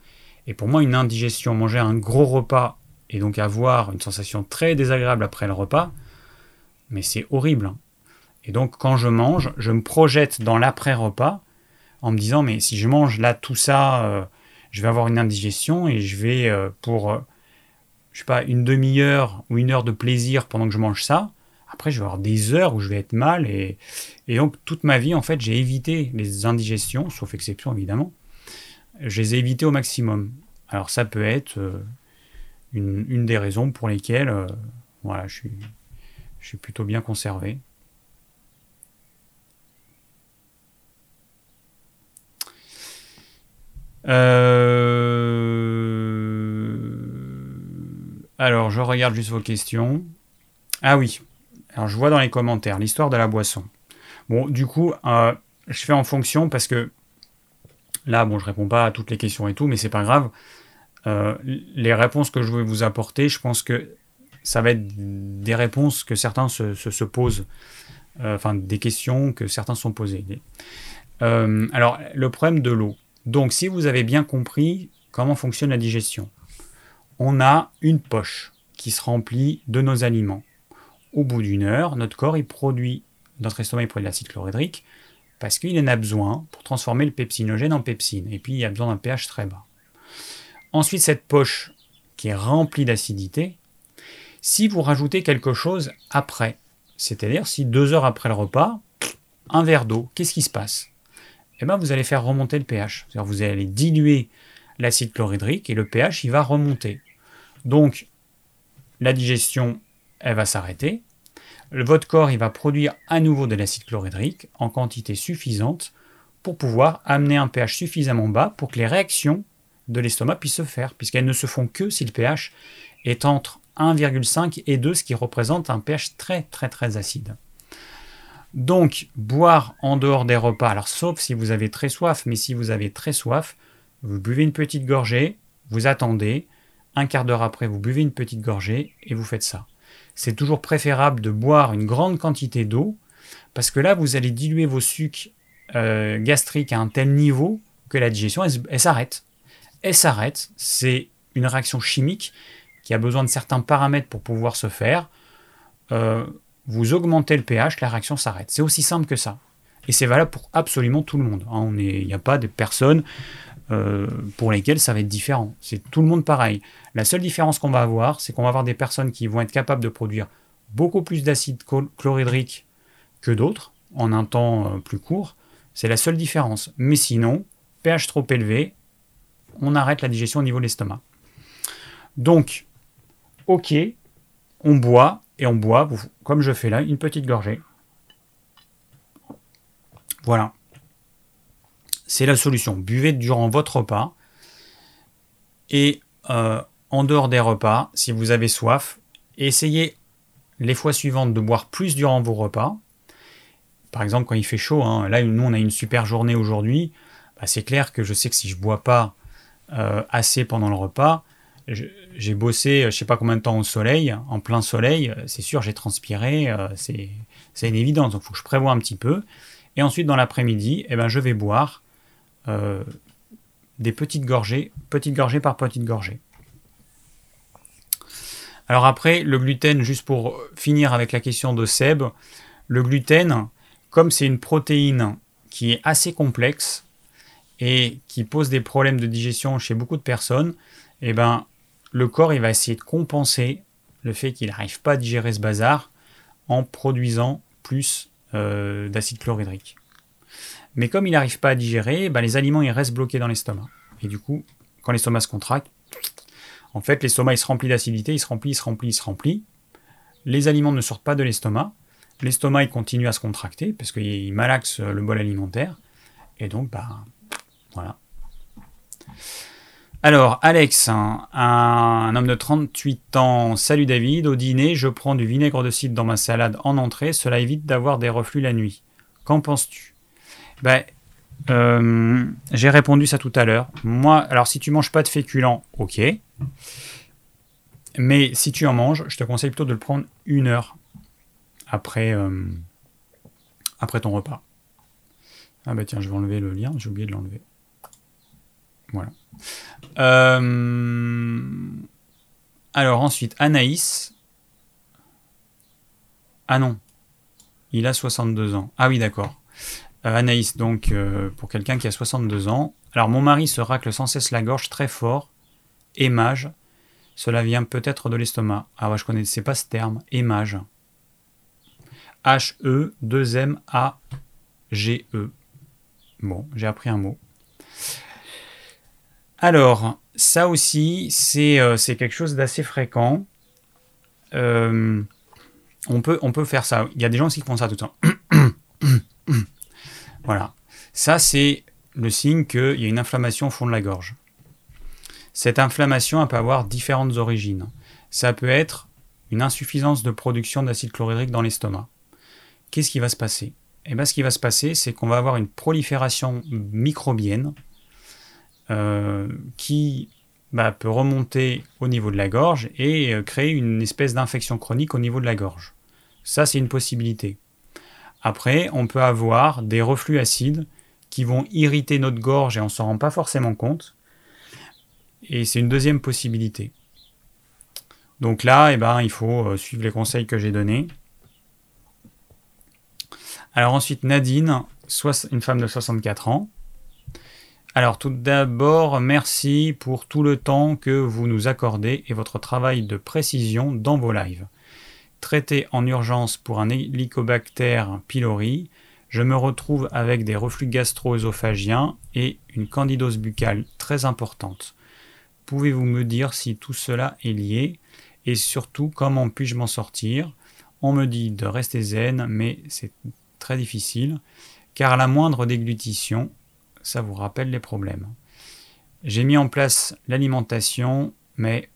Et pour moi, une indigestion, manger un gros repas et donc avoir une sensation très désagréable après le repas, mais c'est horrible. Hein. Et donc quand je mange, je me projette dans l'après-repas en me disant mais si je mange là tout ça, je vais avoir une indigestion et je vais pour je sais pas une demi-heure ou une heure de plaisir pendant que je mange ça. Après, je vais avoir des heures où je vais être mal et, donc toute ma vie en fait j'ai évité les indigestions, sauf exception évidemment. Je les ai évitées au maximum. Alors ça peut être une, une, des raisons pour lesquelles voilà, je suis, je suis plutôt bien conservé. Euh, alors, je regarde juste vos questions. Ah oui. Alors, je vois dans les commentaires l'histoire de la boisson. Bon, du coup, euh, je fais en fonction parce que là, bon, je réponds pas à toutes les questions et tout, mais c'est pas grave. Euh, les réponses que je vais vous apporter, je pense que ça va être des réponses que certains se, posent, enfin des questions que certains sont posées. alors, le problème de l'eau. Donc si vous avez bien compris comment fonctionne la digestion, on a une poche qui se remplit de nos aliments. Au bout d'une heure, notre corps produit, notre estomac il produit de l'acide chlorhydrique parce qu'il en a besoin pour transformer le pepsinogène en pepsine. Et puis il y a besoin d'un pH très bas. Ensuite, cette poche qui est remplie d'acidité, si vous rajoutez quelque chose après, c'est-à-dire si deux heures après le repas, un verre d'eau, qu'est-ce qui se passe? Eh ben, vous allez faire remonter le pH. Vous allez diluer l'acide chlorhydrique et le pH il va remonter. Donc la digestion elle va s'arrêter. Votre corps il va produire à nouveau de l'acide chlorhydrique en quantité suffisante pour pouvoir amener un pH suffisamment bas pour que les réactions de l'estomac puissent se faire, puisqu'elles ne se font que si le pH est entre 1,5 et 2, ce qui représente un pH très très très acide. Donc, boire en dehors des repas, alors sauf si vous avez très soif, mais si vous avez très soif, vous buvez une petite gorgée, vous attendez, un quart d'heure après, vous buvez une petite gorgée et vous faites ça. C'est toujours préférable de boire une grande quantité d'eau, parce que là, vous allez diluer vos sucs euh, gastriques à un tel niveau que la digestion, elle, s'arrête. Elle s'arrête, c'est une réaction chimique qui a besoin de certains paramètres pour pouvoir se faire. Euh, vous augmentez le pH, la réaction s'arrête. C'est aussi simple que ça. Et c'est valable pour absolument tout le monde. Hein. Il n'y a pas de personnes euh, pour lesquelles ça va être différent. C'est tout le monde pareil. La seule différence qu'on va avoir, c'est qu'on va avoir des personnes qui vont être capables de produire beaucoup plus d'acide chlorhydrique que d'autres en un temps euh, plus court. C'est la seule différence. Mais sinon, pH trop élevé, on arrête la digestion au niveau de l'estomac. Donc, ok, on boit, et on boit, comme je fais là, une petite gorgée. Voilà. C'est la solution. Buvez durant votre repas. Et euh, en dehors des repas, si vous avez soif, essayez les fois suivantes de boire plus durant vos repas. Par exemple, quand il fait chaud, hein, là, nous, on a une super journée aujourd'hui. Bah, c'est clair que je sais que si je ne bois pas euh, assez pendant le repas, j'ai bossé, je sais pas combien de temps au soleil, en plein soleil, c'est sûr, j'ai transpiré, euh, c'est une évidence, donc il faut que je prévoie un petit peu. Et ensuite, dans l'après-midi, eh ben, je vais boire des petites gorgées, petites gorgées par petites gorgées. Alors après, le gluten, juste pour finir avec la question de Seb, le gluten, comme c'est une protéine qui est assez complexe et qui pose des problèmes de digestion chez beaucoup de personnes, eh ben, le corps il va essayer de compenser le fait qu'il n'arrive pas à digérer ce bazar en produisant plus euh, d'acide chlorhydrique. Mais comme il n'arrive pas à digérer, ben, les aliments ils restent bloqués dans l'estomac. Et du coup, quand l'estomac se contracte, en fait, l'estomac il se remplit d'acidité, il se remplit, il se remplit, il se remplit. Les aliments ne sortent pas de l'estomac. L'estomac il continue à se contracter parce qu'il malaxe le bol alimentaire. Et donc, bah, voilà. Alors, Alex, un, homme de 38 ans, salut David, au dîner, je prends du vinaigre de cidre dans ma salade en entrée, cela évite d'avoir des reflux la nuit. Qu'en penses-tu? Ben, euh, J'ai répondu ça tout à l'heure. Moi, alors si tu manges pas de féculents, ok. Mais si tu en manges, je te conseille plutôt de le prendre une heure après, euh, après ton repas. Ah bah tiens, je vais enlever le lien, j'ai oublié de l'enlever. Voilà. Euh, alors ensuite, Anaïs. Ah non, il a 62 ans. Ah oui, d'accord. Euh, Anaïs, donc euh, pour quelqu'un qui a 62 ans. Alors mon mari se racle sans cesse la gorge très fort. Émage. Cela vient peut-être de l'estomac. Ah ouais, je connaissais pas ce terme. Émage. H-E-2-M-A-G-E. Bon, j'ai appris un mot. Alors, ça aussi, euh, c'est quelque chose d'assez fréquent. Euh, on, peut, on peut faire ça. Il y a des gens aussi qui font ça tout le temps. [clears throat] voilà. Ça, c'est le signe qu'il y a une inflammation au fond de la gorge. Cette inflammation peut avoir différentes origines. Ça peut être une insuffisance de production d'acide chlorhydrique dans l'estomac. Qu'est-ce qui va se passer? Eh bien, ce qui va se passer, c'est qu'on va avoir une prolifération microbienne euh, qui bah, peut remonter au niveau de la gorge et euh, créer une espèce d'infection chronique au niveau de la gorge. Ça, c'est une possibilité. Après, on peut avoir des reflux acides qui vont irriter notre gorge et on s'en rend pas forcément compte. Et c'est une deuxième possibilité. Donc là, eh ben, il faut euh, suivre les conseils que j'ai donnés. Alors ensuite, Nadine, une femme de 64 ans, alors tout d'abord, merci pour tout le temps que vous nous accordez et votre travail de précision dans vos lives. Traité en urgence pour un hélicobactère pylori, je me retrouve avec des reflux gastro-œsophagiens et une candidose buccale très importante. Pouvez-vous me dire si tout cela est lié? Et surtout comment puis-je m'en sortir? On me dit de rester zen, mais c'est très difficile car la moindre déglutition, ça vous rappelle les problèmes. J'ai mis en place l'alimentation, mais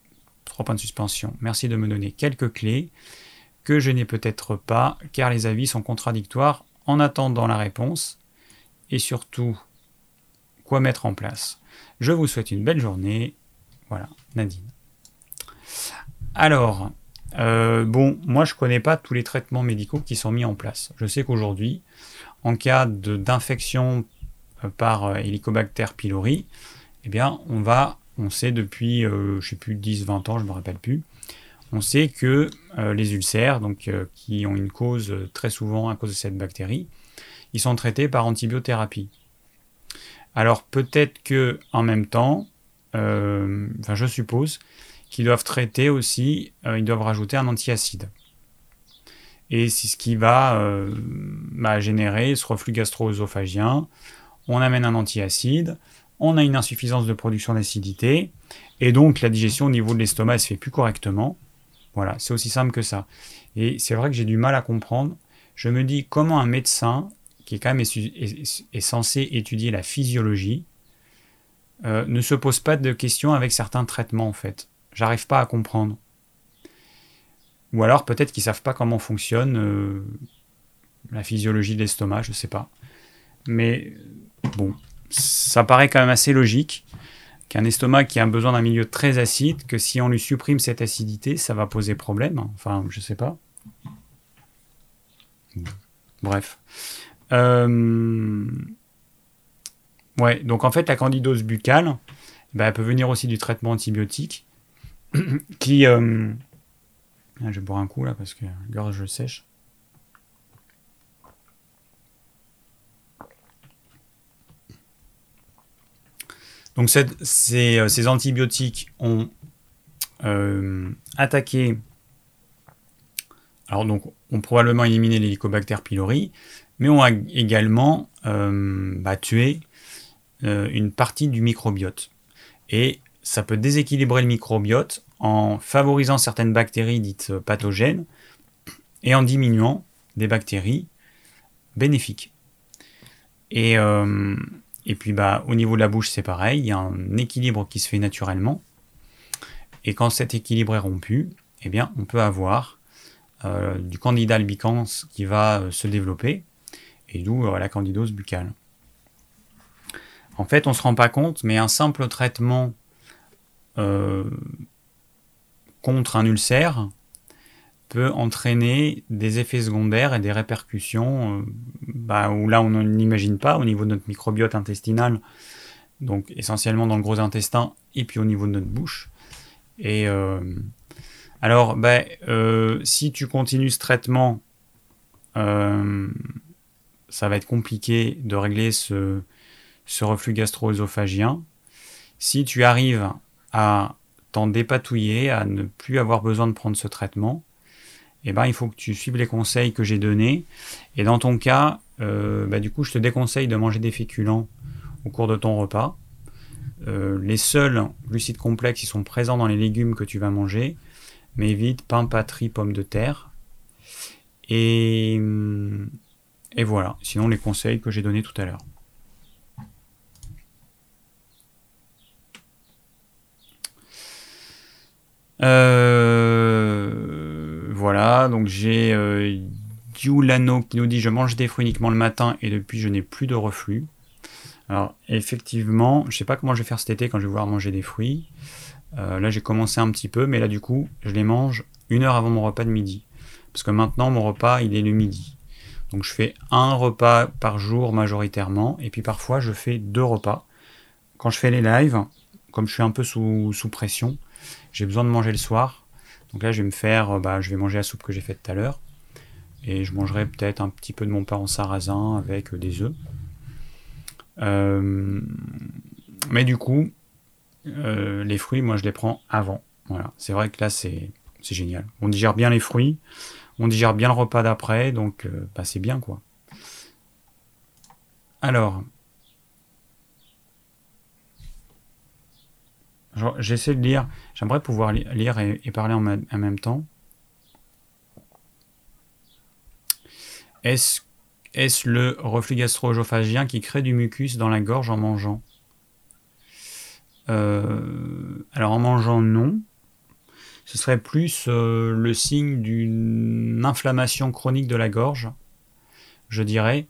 trois points de suspension. Merci de me donner quelques clés que je n'ai peut-être pas, car les avis sont contradictoires en attendant la réponse, et surtout, quoi mettre en place. Je vous souhaite une belle journée. Voilà, Nadine. Alors, euh, bon, moi je connais pas tous les traitements médicaux qui sont mis en place. Je sais qu'aujourd'hui, en cas d'infection par euh, Helicobacter pylori, eh bien, on va, on sait depuis, euh, je sais plus, 10-20 ans, je me rappelle plus, on sait que euh, les ulcères, donc, qui ont une cause très souvent à cause de cette bactérie, ils sont traités par antibiothérapie. Alors peut-être que en même temps, enfin je suppose qu'ils doivent traiter aussi, ils doivent rajouter un antiacide. Et c'est ce qui va bah, générer ce reflux gastro-œsophagien, on amène un antiacide, on a une insuffisance de production d'acidité, et donc la digestion au niveau de l'estomac se fait plus correctement. Voilà, c'est aussi simple que ça. Et c'est vrai que j'ai du mal à comprendre. Je me dis comment un médecin, qui est quand même est, censé étudier la physiologie, euh, ne se pose pas de questions avec certains traitements en fait. J'arrive pas à comprendre. Ou alors peut-être qu'ils savent pas comment fonctionne euh, la physiologie de l'estomac, je sais pas. Mais bon, ça paraît quand même assez logique qu'un estomac qui a besoin d'un milieu très acide, que si on lui supprime cette acidité, ça va poser problème. Enfin, je sais pas. Bref. Euh, Ouais, donc en fait, la candidose buccale, bah, elle peut venir aussi du traitement antibiotique [clears throat] qui. Euh, ah, je vais boire un coup là parce que la gorge sèche. Donc euh, ces, antibiotiques ont euh, attaqué, alors donc ont probablement éliminé l'hélicobactère pylori, mais ont également euh, bah, tué une partie du microbiote. Et ça peut déséquilibrer le microbiote en favorisant certaines bactéries dites pathogènes et en diminuant des bactéries bénéfiques. Et, et puis bah, au niveau de la bouche, c'est pareil, il y a un équilibre qui se fait naturellement. Et quand cet équilibre est rompu, eh bien, on peut avoir euh, du candida albicans qui va euh, se développer, et d'où euh, la candidose buccale. En fait, on ne se rend pas compte, mais un simple traitement contre un ulcère peut entraîner des effets secondaires et des répercussions euh, bah, où là on n'imagine pas au niveau de notre microbiote intestinal, donc essentiellement dans le gros intestin et puis au niveau de notre bouche. Et euh, alors, bah, euh, si tu continues ce traitement, ça va être compliqué de régler ce, ce reflux gastro-œsophagien. Si tu arrives à t'en dépatouiller, à ne plus avoir besoin de prendre ce traitement, eh ben, il faut que tu suives les conseils que j'ai donnés. Et dans ton cas, euh, bah, du coup, je te déconseille de manger des féculents au cours de ton repas. Euh, les seuls glucides complexes, ils sont présents dans les légumes que tu vas manger. Mais évite pain, patrie, pommes de terre. Et, et voilà. Sinon, les conseils que j'ai donnés tout à l'heure. Euh, voilà, donc j'ai euh, qui nous dit je mange des fruits uniquement le matin et depuis je n'ai plus de reflux. Alors effectivement, je sais pas comment je vais faire cet été quand je vais voir manger des fruits. Euh, là j'ai commencé un petit peu, mais là du coup je les mange une heure avant mon repas de midi. Parce que maintenant mon repas il est le midi. Donc je fais un repas par jour majoritairement, et puis parfois je fais deux repas. Quand je fais les lives, comme je suis un peu sous pression, j'ai besoin de manger le soir. Donc là, je vais me faire, euh, bah, je vais manger la soupe que j'ai faite tout à l'heure. Et je mangerai peut-être un petit peu de mon pain en sarrasin avec euh, des œufs. Euh, mais du coup, les fruits, moi, je les prends avant. Voilà. C'est vrai que là, c'est génial. On digère bien les fruits, on digère bien le repas d'après, donc bah, c'est bien, quoi. Alors, J'essaie de lire. J'aimerais pouvoir lire et, parler en, même temps. Est-ce est le reflux gastro-œsophagien qui crée du mucus dans la gorge en mangeant? Euh, Alors en mangeant, non. Ce serait plus euh, le signe d'une inflammation chronique de la gorge, je dirais.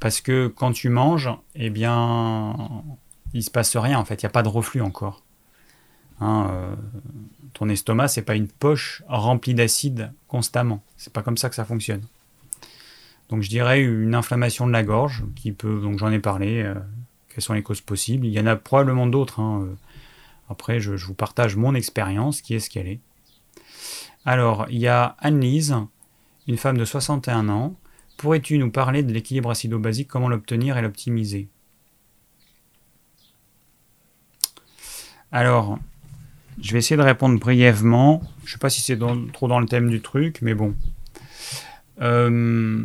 Parce que quand tu manges, eh bien, il se passe rien en fait, il n'y a pas de reflux encore. Hein, euh, ton estomac, c'est pas une poche remplie d'acide constamment. C'est pas comme ça que ça fonctionne. Donc je dirais une inflammation de la gorge qui peut, donc j'en ai parlé, euh, quelles sont les causes possibles. Il y en a probablement d'autres. Hein, euh. après, je, vous partage mon expérience, qui est ce qu'elle est. Alors, il y a Anne-Lise, une femme de 61 ans. Pourrais-tu nous parler de l'équilibre acido-basique, comment l'obtenir et l'optimiser? Alors, je vais essayer de répondre brièvement. Je ne sais pas si c'est trop dans le thème du truc, mais bon. Euh,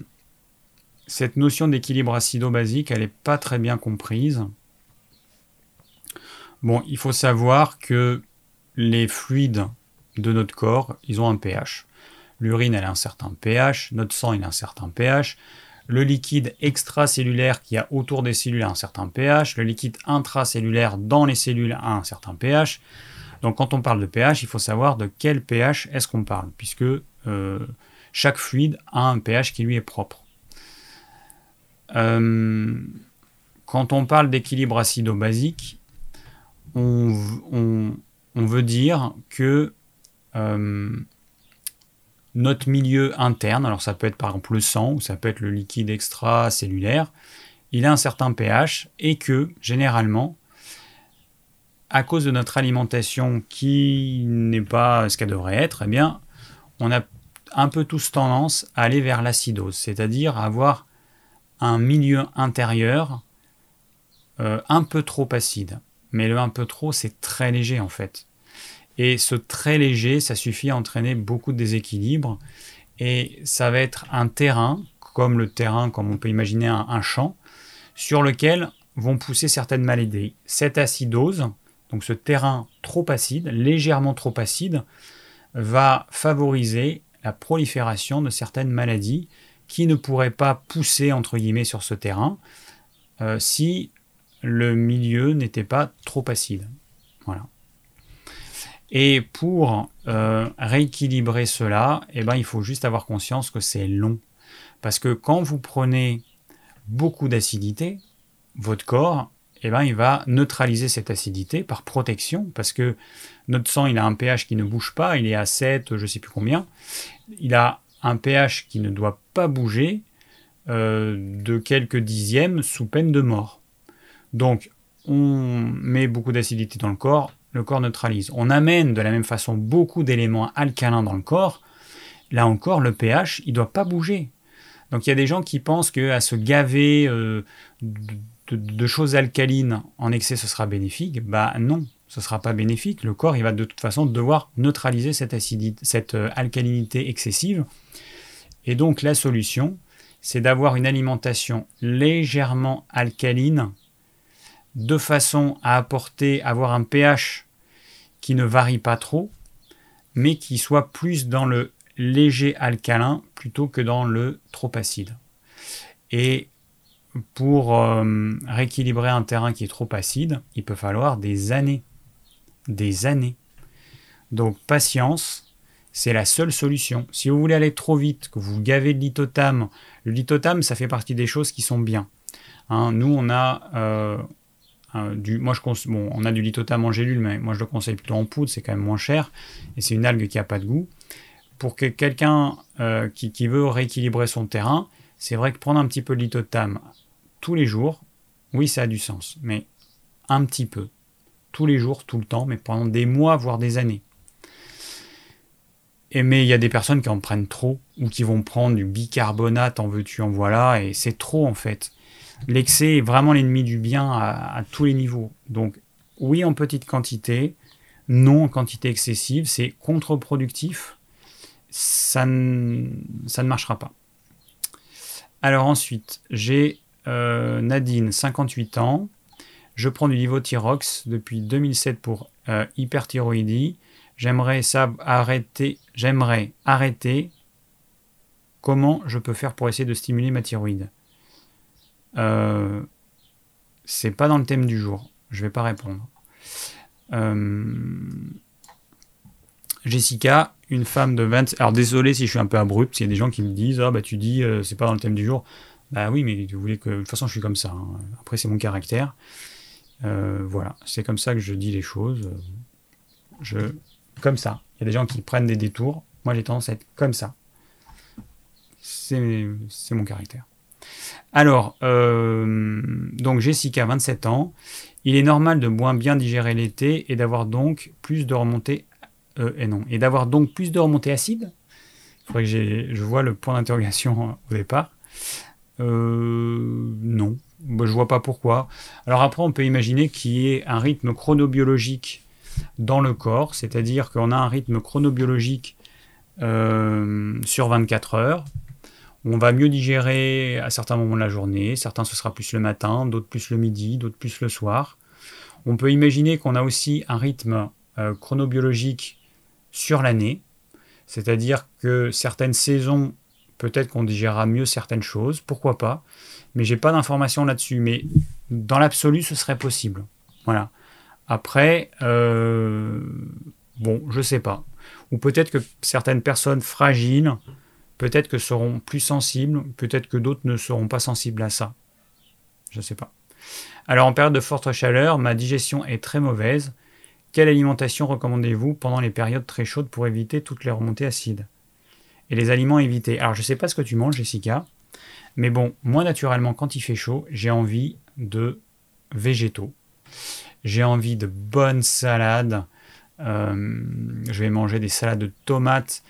cette notion d'équilibre acido-basique, elle n'est pas très bien comprise. Bon, il faut savoir que les fluides de notre corps, ils ont un pH. L'urine, elle a un certain pH, notre sang, il a un certain pH. Le liquide extracellulaire qui a autour des cellules a un certain pH. Le liquide intracellulaire dans les cellules a un certain pH. Donc quand on parle de pH, il faut savoir de quel pH est-ce qu'on parle, puisque euh, chaque fluide a un pH qui lui est propre. Euh, quand on parle d'équilibre acido-basique, on, veut dire que euh, notre milieu interne, alors ça peut être par exemple le sang ou ça peut être le liquide extracellulaire, il a un certain pH et que, généralement, à cause de notre alimentation qui n'est pas ce qu'elle devrait être, eh bien, on a un peu tous tendance à aller vers l'acidose, c'est-à-dire avoir un milieu intérieur euh, un peu trop acide. Mais le un peu trop, c'est très léger en fait. Et ce très léger, ça suffit à entraîner beaucoup de déséquilibre. Et ça va être un terrain, comme le terrain, comme on peut imaginer un champ, sur lequel vont pousser certaines maladies. Cette acidose, donc ce terrain trop acide, légèrement trop acide, va favoriser la prolifération de certaines maladies qui ne pourraient pas pousser entre guillemets sur ce terrain euh, si le milieu n'était pas trop acide. Voilà. Et pour euh, rééquilibrer cela, eh ben, il faut juste avoir conscience que c'est long. Parce que quand vous prenez beaucoup d'acidité, votre corps, eh ben, il va neutraliser cette acidité par protection, parce que notre sang, il a un pH qui ne bouge pas, il est à 7, je ne sais plus combien. Il a un pH qui ne doit pas bouger euh, de quelques dixièmes sous peine de mort. Donc, on met beaucoup d'acidité dans le corps, le corps neutralise. On amène de la même façon beaucoup d'éléments alcalins dans le corps. Là encore, le pH, il ne doit pas bouger. Donc il y a des gens qui pensent qu'à se gaver euh, de, choses alcalines en excès, ce sera bénéfique. Bah non, ce ne sera pas bénéfique. Le corps, il va de toute façon devoir neutraliser cette, acidité, cette euh, alcalinité excessive. Et donc la solution, c'est d'avoir une alimentation légèrement alcaline, de façon à apporter, avoir un pH qui ne varie pas trop, mais qui soit plus dans le léger alcalin plutôt que dans le trop acide. Et pour euh, rééquilibrer un terrain qui est trop acide, il peut falloir des années. Des années. Donc patience, c'est la seule solution. Si vous voulez aller trop vite, que vous gavez de lithotam, le lithotam, ça fait partie des choses qui sont bien. Hein, nous, on a euh, du, moi je bon, on a du lithotam en gélule, mais moi je le conseille plutôt en poudre, c'est quand même moins cher, et c'est une algue qui n'a pas de goût. Pour que quelqu'un euh, qui, veut rééquilibrer son terrain, c'est vrai que prendre un petit peu de lithotam tous les jours, oui, ça a du sens, mais un petit peu. Tous les jours, tout le temps, mais pendant des mois, voire des années. Et mais il y a des personnes qui en prennent trop, ou qui vont prendre du bicarbonate, en veux-tu, en voilà, et c'est trop en fait. L'excès est vraiment l'ennemi du bien à, tous les niveaux. Donc, oui, en petite quantité, non en quantité excessive, c'est contre-productif. Ça, ça ne marchera pas. Alors ensuite, j'ai euh, Nadine, 58 ans. Je prends du Livothyrox depuis 2007 pour euh, hyperthyroïdie. J'aimerais arrêter. J'aimerais arrêter. Comment je peux faire pour essayer de stimuler ma thyroïde euh, C'est pas dans le thème du jour. Je vais pas répondre. Jessica, une femme de 20. Alors désolé si je suis un peu abrupt, s'il y a des gens qui me disent Ah bah tu dis c'est pas dans le thème du jour. Bah oui, mais vous voulez que. De toute façon, je suis comme ça. Hein. Après, c'est mon caractère. Euh, voilà, c'est comme ça que je dis les choses. Je, comme ça. Il y a des gens qui prennent des détours. Moi, j'ai tendance à être comme ça. C'est mon caractère. Alors, euh, donc Jessica, 27 ans. Il est normal de moins bien digérer l'été et d'avoir donc plus de remontées. Euh, et non, et d'avoir donc plus de remontées acides? Il faudrait que je vois le point d'interrogation [laughs] au départ. Euh, non, bah, je vois pas pourquoi. Alors après, on peut imaginer qu'il y ait un rythme chronobiologique dans le corps, c'est-à-dire qu'on a un rythme chronobiologique euh, sur 24 heures. On va mieux digérer à certains moments de la journée, certains ce sera plus le matin, d'autres plus le midi, d'autres plus le soir. On peut imaginer qu'on a aussi un rythme euh, chronobiologique sur l'année, c'est-à-dire que certaines saisons Peut-être qu'on digérera mieux certaines choses, pourquoi pas. Mais j'ai pas d'informations là-dessus. Mais dans l'absolu, ce serait possible. Voilà. Après, euh, bon, je sais pas. Ou peut-être que certaines personnes fragiles, peut-être que seront plus sensibles, peut-être que d'autres ne seront pas sensibles à ça. Je ne sais pas. Alors en période de forte chaleur, ma digestion est très mauvaise. Quelle alimentation recommandez-vous pendant les périodes très chaudes pour éviter toutes les remontées acides? Et les aliments évités. Alors, je ne sais pas ce que tu manges, Jessica. Mais bon, moi naturellement, quand il fait chaud, j'ai envie de végétaux. J'ai envie de bonnes salades. Euh, je vais manger des salades de tomates,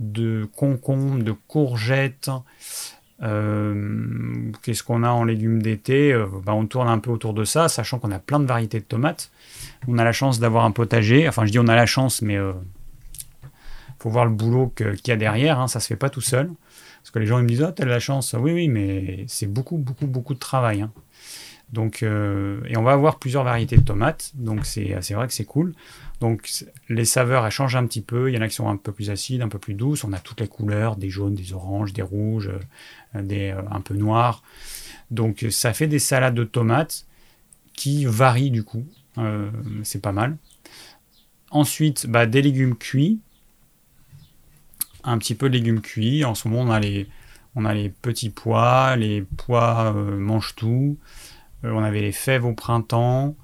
de concombres, de courgettes. Euh, qu'est-ce qu'on a en légumes d'été? Euh, bah, On tourne un peu autour de ça, sachant qu'on a plein de variétés de tomates. On a la chance d'avoir un potager. Enfin, je dis on a la chance, mais faut voir le boulot qu'il y a derrière. Hein. Ça se fait pas tout seul. Parce que les gens me disent, ah, t'as de la chance. Oui, oui, mais c'est beaucoup, beaucoup, beaucoup de travail. Hein. Donc, euh, et on va avoir plusieurs variétés de tomates, donc c'est vrai que c'est cool. Donc les saveurs, elles changent un petit peu. Il y en a qui sont un peu plus acides, un peu plus douces. On a toutes les couleurs, des jaunes, des oranges, des rouges, euh, des euh, un peu noirs. Donc ça fait des salades de tomates qui varient du coup. c'est pas mal. Ensuite, bah, des légumes cuits. Un petit peu de légumes cuits. En ce moment, on a les, on a les petits pois, les pois mangent tout. Euh, on avait les fèves au printemps.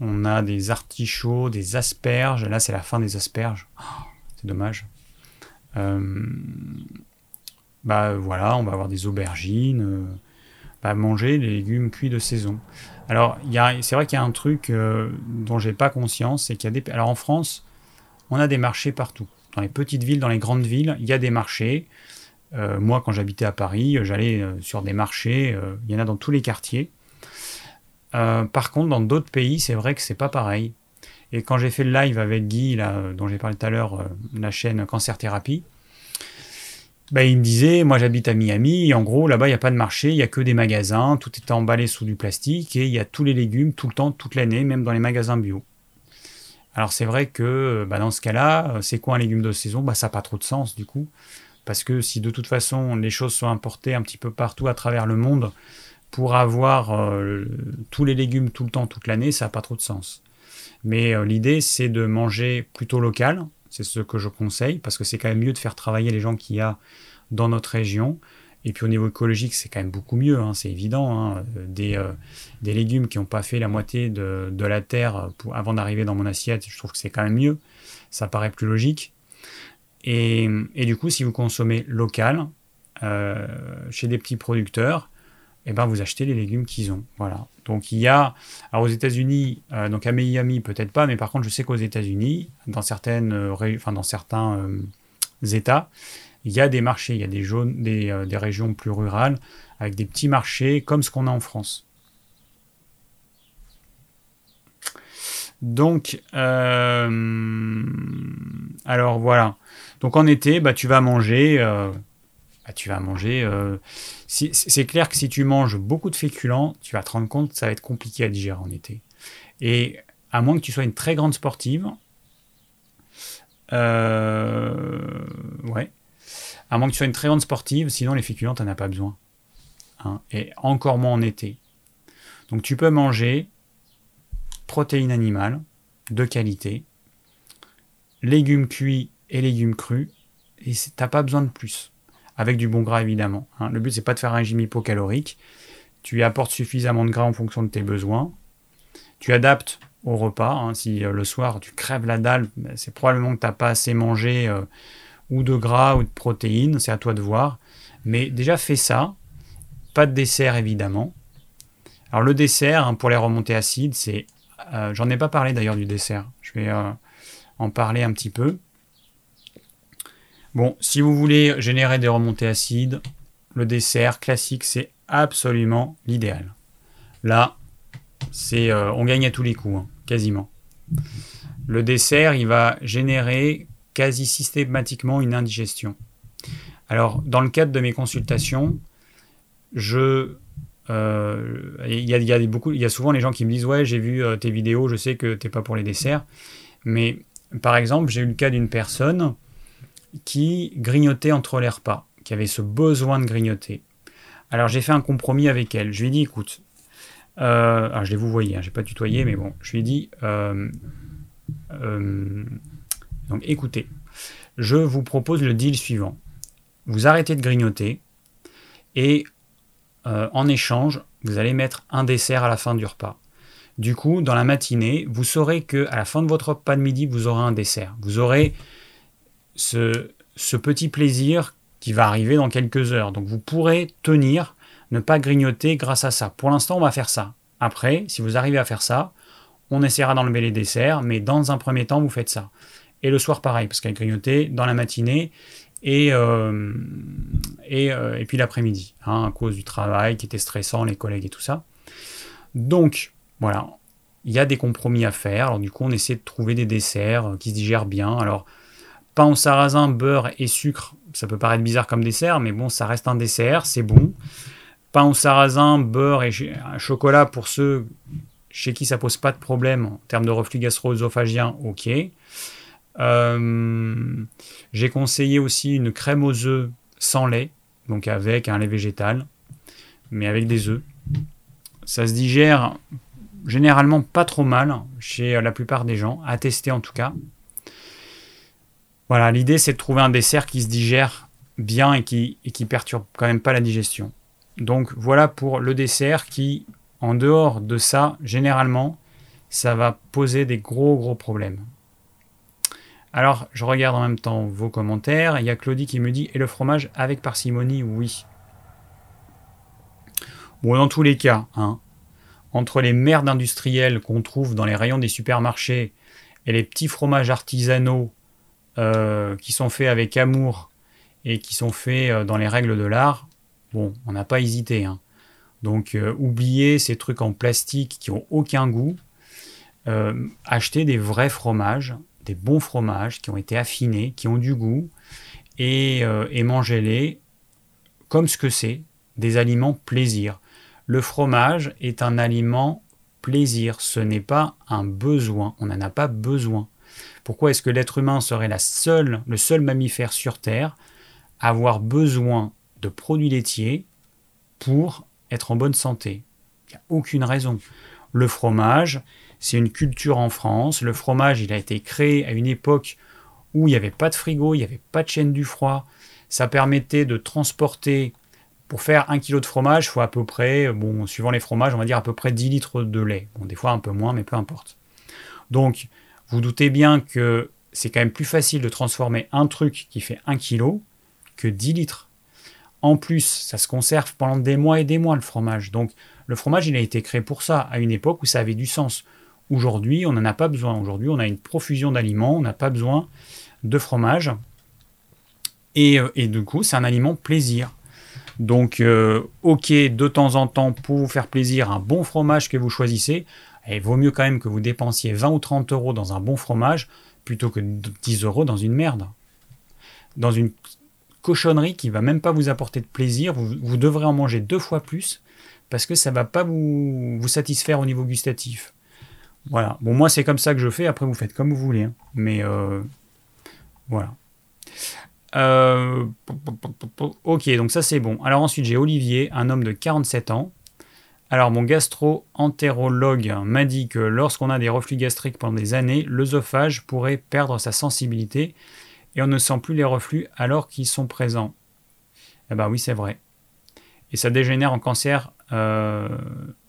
On a des artichauts, des asperges. Là, c'est la fin des asperges. Oh, c'est dommage. Euh, bah voilà, on va avoir des aubergines. Euh, bah, manger des légumes cuits de saison. Alors, c'est vrai qu'il y a un truc dont j'ai pas conscience, c'est qu'il y a des. Alors en France, on a des marchés partout. Dans les petites villes, dans les grandes villes, il y a des marchés. moi, quand j'habitais à Paris, j'allais sur des marchés. il y en a dans tous les quartiers. Euh, par contre, dans d'autres pays, c'est vrai que c'est pas pareil. Et quand j'ai fait le live avec Guy, dont j'ai parlé tout à l'heure, euh, la chaîne Cancer Thérapie, bah, il me disait, moi j'habite à Miami, et en gros là-bas il n'y a pas de marché, il n'y a que des magasins, tout est emballé sous du plastique, et il y a tous les légumes tout le temps, toute l'année, même dans les magasins bio. Alors c'est vrai que bah, dans ce cas-là, euh, c'est quoi un légume de saison? Bah, Ça n'a pas trop de sens du coup, parce que si de toute façon les choses sont importées un petit peu partout à travers le monde, pour avoir euh, tous les légumes tout le temps, toute l'année, ça n'a pas trop de sens. Mais euh, l'idée, c'est de manger plutôt local. C'est ce que je conseille, parce que c'est quand même mieux de faire travailler les gens qu'il y a dans notre région. Et puis au niveau écologique, c'est quand même beaucoup mieux, hein, c'est évident. Hein. Des, euh, des, légumes qui n'ont pas fait la moitié de, de la terre pour, avant d'arriver dans mon assiette, je trouve que c'est quand même mieux. Ça paraît plus logique. Et, et du coup, si vous consommez local, chez des petits producteurs, eh ben, vous achetez les légumes qu'ils ont. Voilà. Donc il y a, alors aux États-Unis, euh, donc à Miami peut-être pas, mais par contre je sais qu'aux États-Unis, dans certaines, euh, enfin dans certains euh, États, il y a des marchés, il y a des, jaunes, des, des régions plus rurales avec des petits marchés comme ce qu'on a en France. Donc, alors voilà. Donc en été, bah, tu vas manger, bah, tu vas manger c'est clair que si tu manges beaucoup de féculents, tu vas te rendre compte que ça va être compliqué à digérer en été. Et à moins que tu sois une très grande sportive, euh, ouais, à moins que tu sois une très grande sportive, sinon les féculents, tu n'en as pas besoin. Hein, et encore moins en été. Donc tu peux manger protéines animales de qualité, légumes cuits et légumes crus, et tu n'as pas besoin de plus avec du bon gras évidemment. Hein. Le but c'est pas de faire un régime hypocalorique. Tu apportes suffisamment de gras en fonction de tes besoins. Tu adaptes au repas. Hein. Si euh, le soir tu crèves la dalle, ben, c'est probablement que tu n'as pas assez mangé euh, ou de gras ou de protéines. C'est à toi de voir. Mais déjà fais ça. Pas de dessert évidemment. Alors le dessert hein, pour les remontées acides, c'est euh, j'en ai pas parlé d'ailleurs du dessert. Je vais en parler un petit peu. Bon, si vous voulez générer des remontées acides, le dessert classique, c'est absolument l'idéal. Là, c'est, euh, on gagne à tous les coups, hein, quasiment. Le dessert, il va générer quasi systématiquement une indigestion. Alors, dans le cadre de mes consultations, il y, a, souvent les gens qui me disent ouais, j'ai vu euh, tes vidéos, je sais que t'es pas pour les desserts, mais par exemple, j'ai eu le cas d'une personne qui grignotait entre les repas, qui avait ce besoin de grignoter. Alors j'ai fait un compromis avec elle. Je lui ai dit, écoute, euh, alors je l'ai vous voyez, hein, j'ai pas tutoyé, mais bon, je lui ai dit, euh, donc écoutez, je vous propose le deal suivant. Vous arrêtez de grignoter et en échange, vous allez mettre un dessert à la fin du repas. Du coup, dans la matinée, vous saurez que à la fin de votre repas de midi, vous aurez un dessert. Vous aurez ce, petit plaisir qui va arriver dans quelques heures. Donc vous pourrez tenir, ne pas grignoter grâce à ça. Pour l'instant, on va faire ça. Après, si vous arrivez à faire ça, on essaiera d'enlever les desserts, mais dans un premier temps, vous faites ça. Et le soir, pareil, parce qu'elle grignoter dans la matinée et, euh, euh, et, puis l'après-midi, hein, à cause du travail qui était stressant, les collègues et tout ça. Donc, voilà, il y a des compromis à faire. Alors, du coup, on essaie de trouver des desserts qui se digèrent bien. Alors, pain au sarrasin, beurre et sucre, ça peut paraître bizarre comme dessert, mais bon, ça reste un dessert, c'est bon. Pain au sarrasin, beurre et chocolat pour ceux chez qui ça pose pas de problème en termes de reflux gastro-œsophagien, ok. Euh, j'ai conseillé aussi une crème aux œufs sans lait, donc avec un lait végétal, mais avec des œufs. Ça se digère généralement pas trop mal chez la plupart des gens, à tester en tout cas. Voilà, l'idée c'est de trouver un dessert qui se digère bien et qui, et qui perturbe quand même pas la digestion. Donc voilà pour le dessert qui en dehors de ça, généralement, ça va poser des gros gros problèmes. Alors, je regarde en même temps vos commentaires. Il y a Claudie qui me dit Et le fromage avec parcimonie Oui. Bon, dans tous les cas, hein, entre les merdes industrielles qu'on trouve dans les rayons des supermarchés et les petits fromages artisanaux euh, qui sont faits avec amour et qui sont faits euh, dans les règles de l'art, bon, on n'a pas hésité. Hein. Donc euh, oubliez ces trucs en plastique qui ont aucun goût. Achetez des vrais fromages, des bons fromages qui ont été affinés, qui ont du goût, et, euh, et mangez-les comme ce que c'est, des aliments plaisir. Le fromage est un aliment plaisir, ce n'est pas un besoin, on n'en a pas besoin. Pourquoi est-ce que l'être humain serait la seule, le seul mammifère sur Terre à avoir besoin de produits laitiers pour être en bonne santé? Il n'y a aucune raison. Le fromage, c'est une culture en France. Le fromage, il a été créé à une époque où il n'y avait pas de frigo, il n'y avait pas de chaîne du froid. Ça permettait de transporter, pour faire un kilo de fromage, il faut à peu près, bon, suivant les fromages, on va dire à peu près 10 litres de lait. Bon, des fois un peu moins, mais peu importe. Donc, vous doutez bien que c'est quand même plus facile de transformer un truc qui fait 1 kilo que 10 litres. En plus, ça se conserve pendant des mois et des mois le fromage. Donc le fromage, il a été créé pour ça, à une époque où ça avait du sens. Aujourd'hui, on n'en a pas besoin. Aujourd'hui, on a une profusion d'aliments, on n'a pas besoin de fromage. Et, euh, du coup, c'est un aliment plaisir. Donc, euh, ok, de temps en temps, pour vous faire plaisir, un bon fromage que vous choisissez, il vaut mieux quand même que vous dépensiez 20 ou 30 euros dans un bon fromage plutôt que 10 euros dans une merde. Dans une cochonnerie qui va même pas vous apporter de plaisir. Vous, devrez en manger deux fois plus parce que ça va pas vous satisfaire au niveau gustatif. Voilà. Bon, moi, c'est comme ça que je fais. Après, vous faites comme vous voulez. Hein. Mais euh, voilà. Euh, ok, donc ça, c'est bon. Alors ensuite, j'ai Olivier, un homme de 47 ans. Alors, mon gastro-entérologue m'a dit que lorsqu'on a des reflux gastriques pendant des années, l'œsophage pourrait perdre sa sensibilité et on ne sent plus les reflux alors qu'ils sont présents. Eh bien oui, c'est vrai. Et ça dégénère en cancer, euh,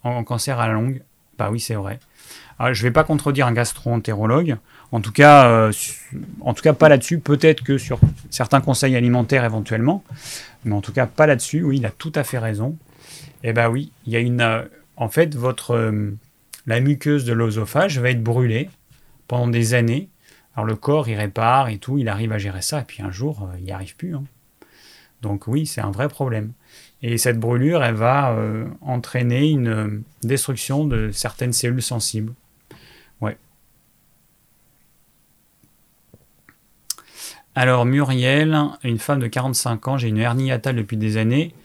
en cancer à la longue. Bah oui, c'est vrai. Alors, je ne vais pas contredire un gastro-entérologue. En tout cas, euh, en tout cas pas là-dessus. Peut-être que sur certains conseils alimentaires éventuellement, mais en tout cas pas là-dessus. Oui, il a tout à fait raison. Eh bien oui, il y a une. Euh, en fait, votre la muqueuse de l'œsophage va être brûlée pendant des années alors le corps, il répare et tout, il arrive à gérer ça, et puis un jour, euh, il n'y arrive plus. Hein. Donc oui, c'est un vrai problème. Et cette brûlure, elle va euh, entraîner une euh, destruction de certaines cellules sensibles. Ouais. Alors Muriel, une femme de 45 ans, j'ai une hernie hiatale depuis des années,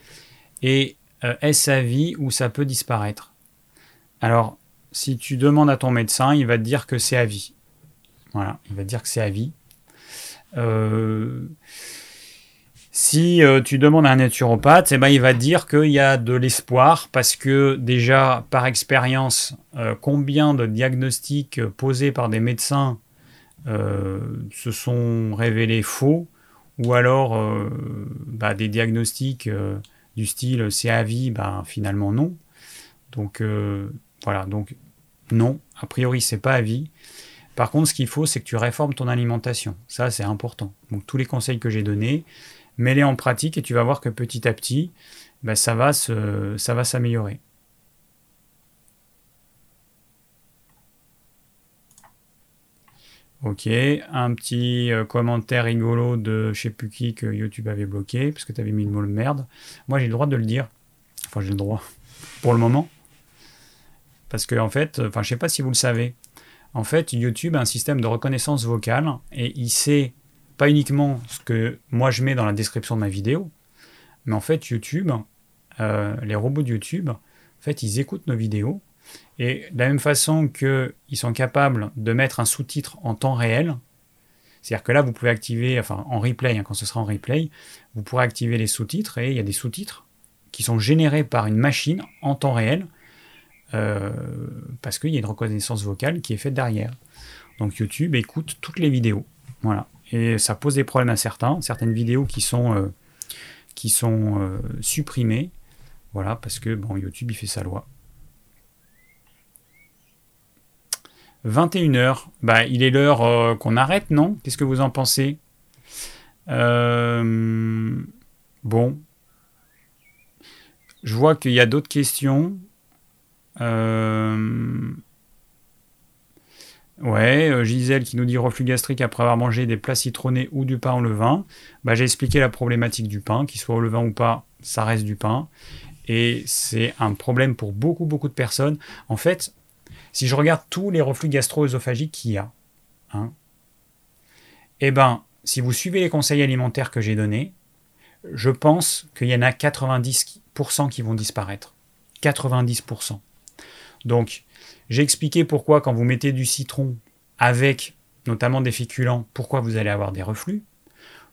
et est-ce à vie ou ça peut disparaître? Alors, si tu demandes à ton médecin, il va te dire que c'est à vie. Voilà, il va dire que c'est à vie. Euh, si euh, tu demandes à un naturopathe, eh ben, il va dire qu'il y a de l'espoir parce que déjà, par expérience, euh, combien de diagnostics posés par des médecins se sont révélés faux ou alors bah, des diagnostics du style c'est à vie, bah, finalement non. Donc voilà, donc non, a priori c'est pas à vie. Par contre, ce qu'il faut, c'est que tu réformes ton alimentation. Ça, c'est important. Donc, tous les conseils que j'ai donnés, mets-les en pratique et tu vas voir que petit à petit, ben, ça va se, ça va s'améliorer. Ok, un petit euh, commentaire rigolo de je sais plus qui que YouTube avait bloqué, parce que tu avais mis le mot de merde. Moi j'ai le droit de le dire. Enfin j'ai le droit, pour le moment. Parce que en fait, enfin je sais pas si vous le savez, en fait YouTube a un système de reconnaissance vocale et il sait pas uniquement ce que moi je mets dans la description de ma vidéo, mais en fait YouTube, euh, les robots de YouTube, en fait ils écoutent nos vidéos et de la même façon qu'ils sont capables de mettre un sous-titre en temps réel, c'est-à-dire que là, vous pouvez activer, enfin en replay, hein, quand ce sera en replay, vous pourrez activer les sous-titres et il y a des sous-titres qui sont générés par une machine en temps réel euh, parce qu'il y a une reconnaissance vocale qui est faite derrière. Donc YouTube écoute toutes les vidéos. Voilà. Et ça pose des problèmes à certains, certaines vidéos qui sont, euh, qui sont euh, supprimées. Voilà, parce que bon, YouTube il fait sa loi. 21h, bah, il est l'heure euh, qu'on arrête, non? Qu'est-ce que vous en pensez? Euh, Bon. Je vois qu'il y a d'autres questions. Euh, ouais, Gisèle qui nous dit reflux gastrique après avoir mangé des plats citronnés ou du pain au levain. Bah, J'ai expliqué la problématique du pain, qu'il soit au levain ou pas, ça reste du pain. Et c'est un problème pour beaucoup, beaucoup de personnes. En fait, si je regarde tous les reflux gastro-œsophagiques qu'il y a, hein, eh ben, si vous suivez les conseils alimentaires que j'ai donnés, je pense qu'il y en a 90% qui vont disparaître. 90%. Donc, j'ai expliqué pourquoi quand vous mettez du citron avec notamment des féculents, pourquoi vous allez avoir des reflux.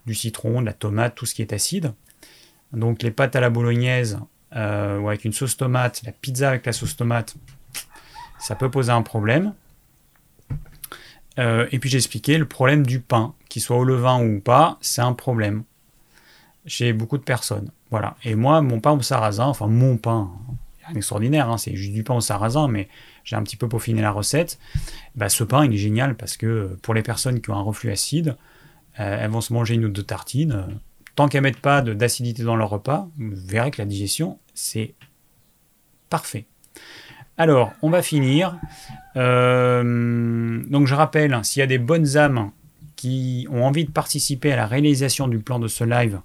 Du citron, de la tomate, tout ce qui est acide. Donc les pâtes à la bolognaise euh, ou avec une sauce tomate, la pizza avec la sauce tomate, ça peut poser un problème. Euh, et puis j'ai expliqué le problème du pain, qu'il soit au levain ou pas, c'est un problème chez beaucoup de personnes. Voilà. Et moi, mon pain au sarrasin, enfin mon pain, rien d'extraordinaire, hein, c'est juste du pain au sarrasin, mais j'ai un petit peu peaufiné la recette. Bah, ce pain, il est génial parce que pour les personnes qui ont un reflux acide, euh, elles vont se manger une ou deux tartines. Tant qu'elles mettent pas d'acidité dans leur repas, vous verrez que la digestion, c'est parfait. Alors, on va finir. Euh, donc, je rappelle, s'il y a des bonnes âmes qui ont envie de participer à la réalisation du plan de ce live,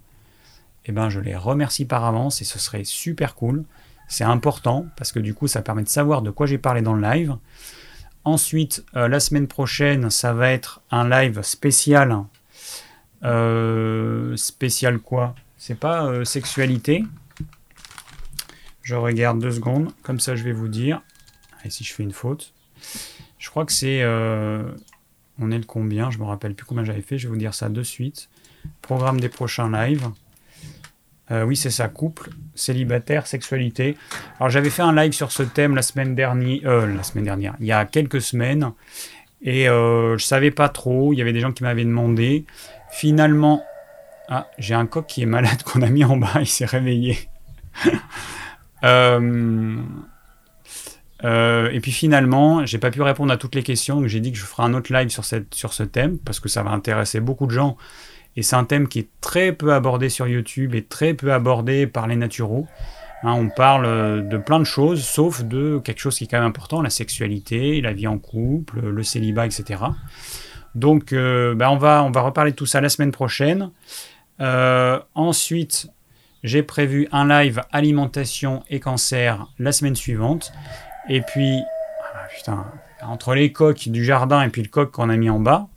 eh ben, je les remercie par avance et ce serait super cool. C'est important parce que du coup, ça permet de savoir de quoi j'ai parlé dans le live. Ensuite, euh, la semaine prochaine, ça va être un live spécial. Euh, spécial quoi? C'est pas sexualité. Je regarde deux secondes, comme ça je vais vous dire. Et si je fais une faute, je crois que c'est. Euh, on est le combien? Je me rappelle plus combien j'avais fait. Je vais vous dire ça de suite. Programme des prochains lives. Euh, oui, c'est ça, couple, célibataire, sexualité. Alors j'avais fait un live sur ce thème la semaine dernière, euh, la semaine dernière, il y a quelques semaines, et je savais pas trop. Il y avait des gens qui m'avaient demandé. Finalement, ah, j'ai un coq qui est malade [laughs] qu'on a mis en bas. Il s'est réveillé. Euh, euh, et puis finalement, j'ai pas pu répondre à toutes les questions, donc j'ai dit que je ferai un autre live sur, cette, sur ce thème, parce que ça va intéresser beaucoup de gens. Et c'est un thème qui est très peu abordé sur YouTube et très peu abordé par les naturaux. Hein, on parle de plein de choses, sauf de quelque chose qui est quand même important, la sexualité, la vie en couple, le célibat, etc. Donc euh, ben on, va, on va reparler de tout ça la semaine prochaine. ensuite, j'ai prévu un live alimentation et cancer la semaine suivante. Et puis, ah, putain, entre les coques du jardin et puis le coq qu'on a mis en bas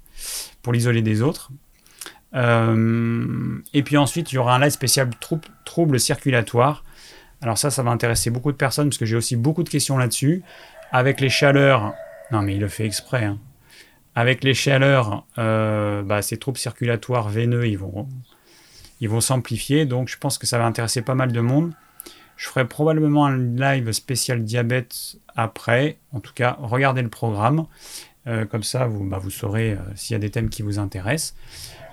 pour l'isoler des autres. Euh, et puis ensuite, il y aura un live spécial troubles circulatoires. Alors ça, ça va intéresser beaucoup de personnes parce que j'ai aussi beaucoup de questions là-dessus. Avec les chaleurs, non mais il le fait exprès. Hein. Avec les chaleurs, euh, bah, ces troubles circulatoires veineux, ils vont ils vont s'amplifier. Donc je pense que ça va intéresser pas mal de monde. Je ferai probablement un live spécial diabète après. En tout cas, regardez le programme. Euh, comme ça, vous, bah, saurez euh, s'il y a des thèmes qui vous intéressent.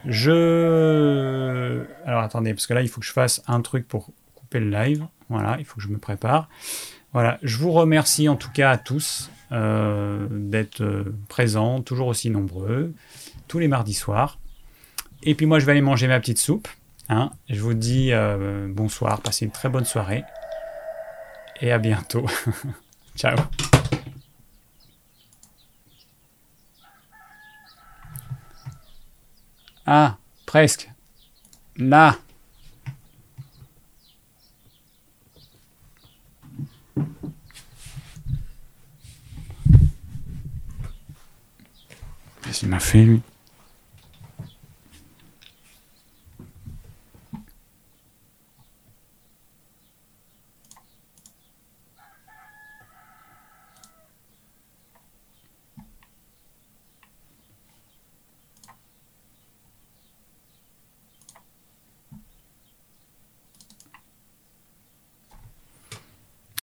Je... Alors attendez, parce que là, il faut que je fasse un truc pour couper le live. Voilà, il faut que je me prépare. Voilà, je vous remercie en tout cas à tous euh, d'être présents, toujours aussi nombreux, tous les mardis soirs. Et puis moi, je vais aller manger ma petite soupe Hein je vous dis euh, bonsoir, passez une très bonne soirée. Et à bientôt. [laughs] Ciao. Ah, presque. Là. Qu'est-ce m'a fait,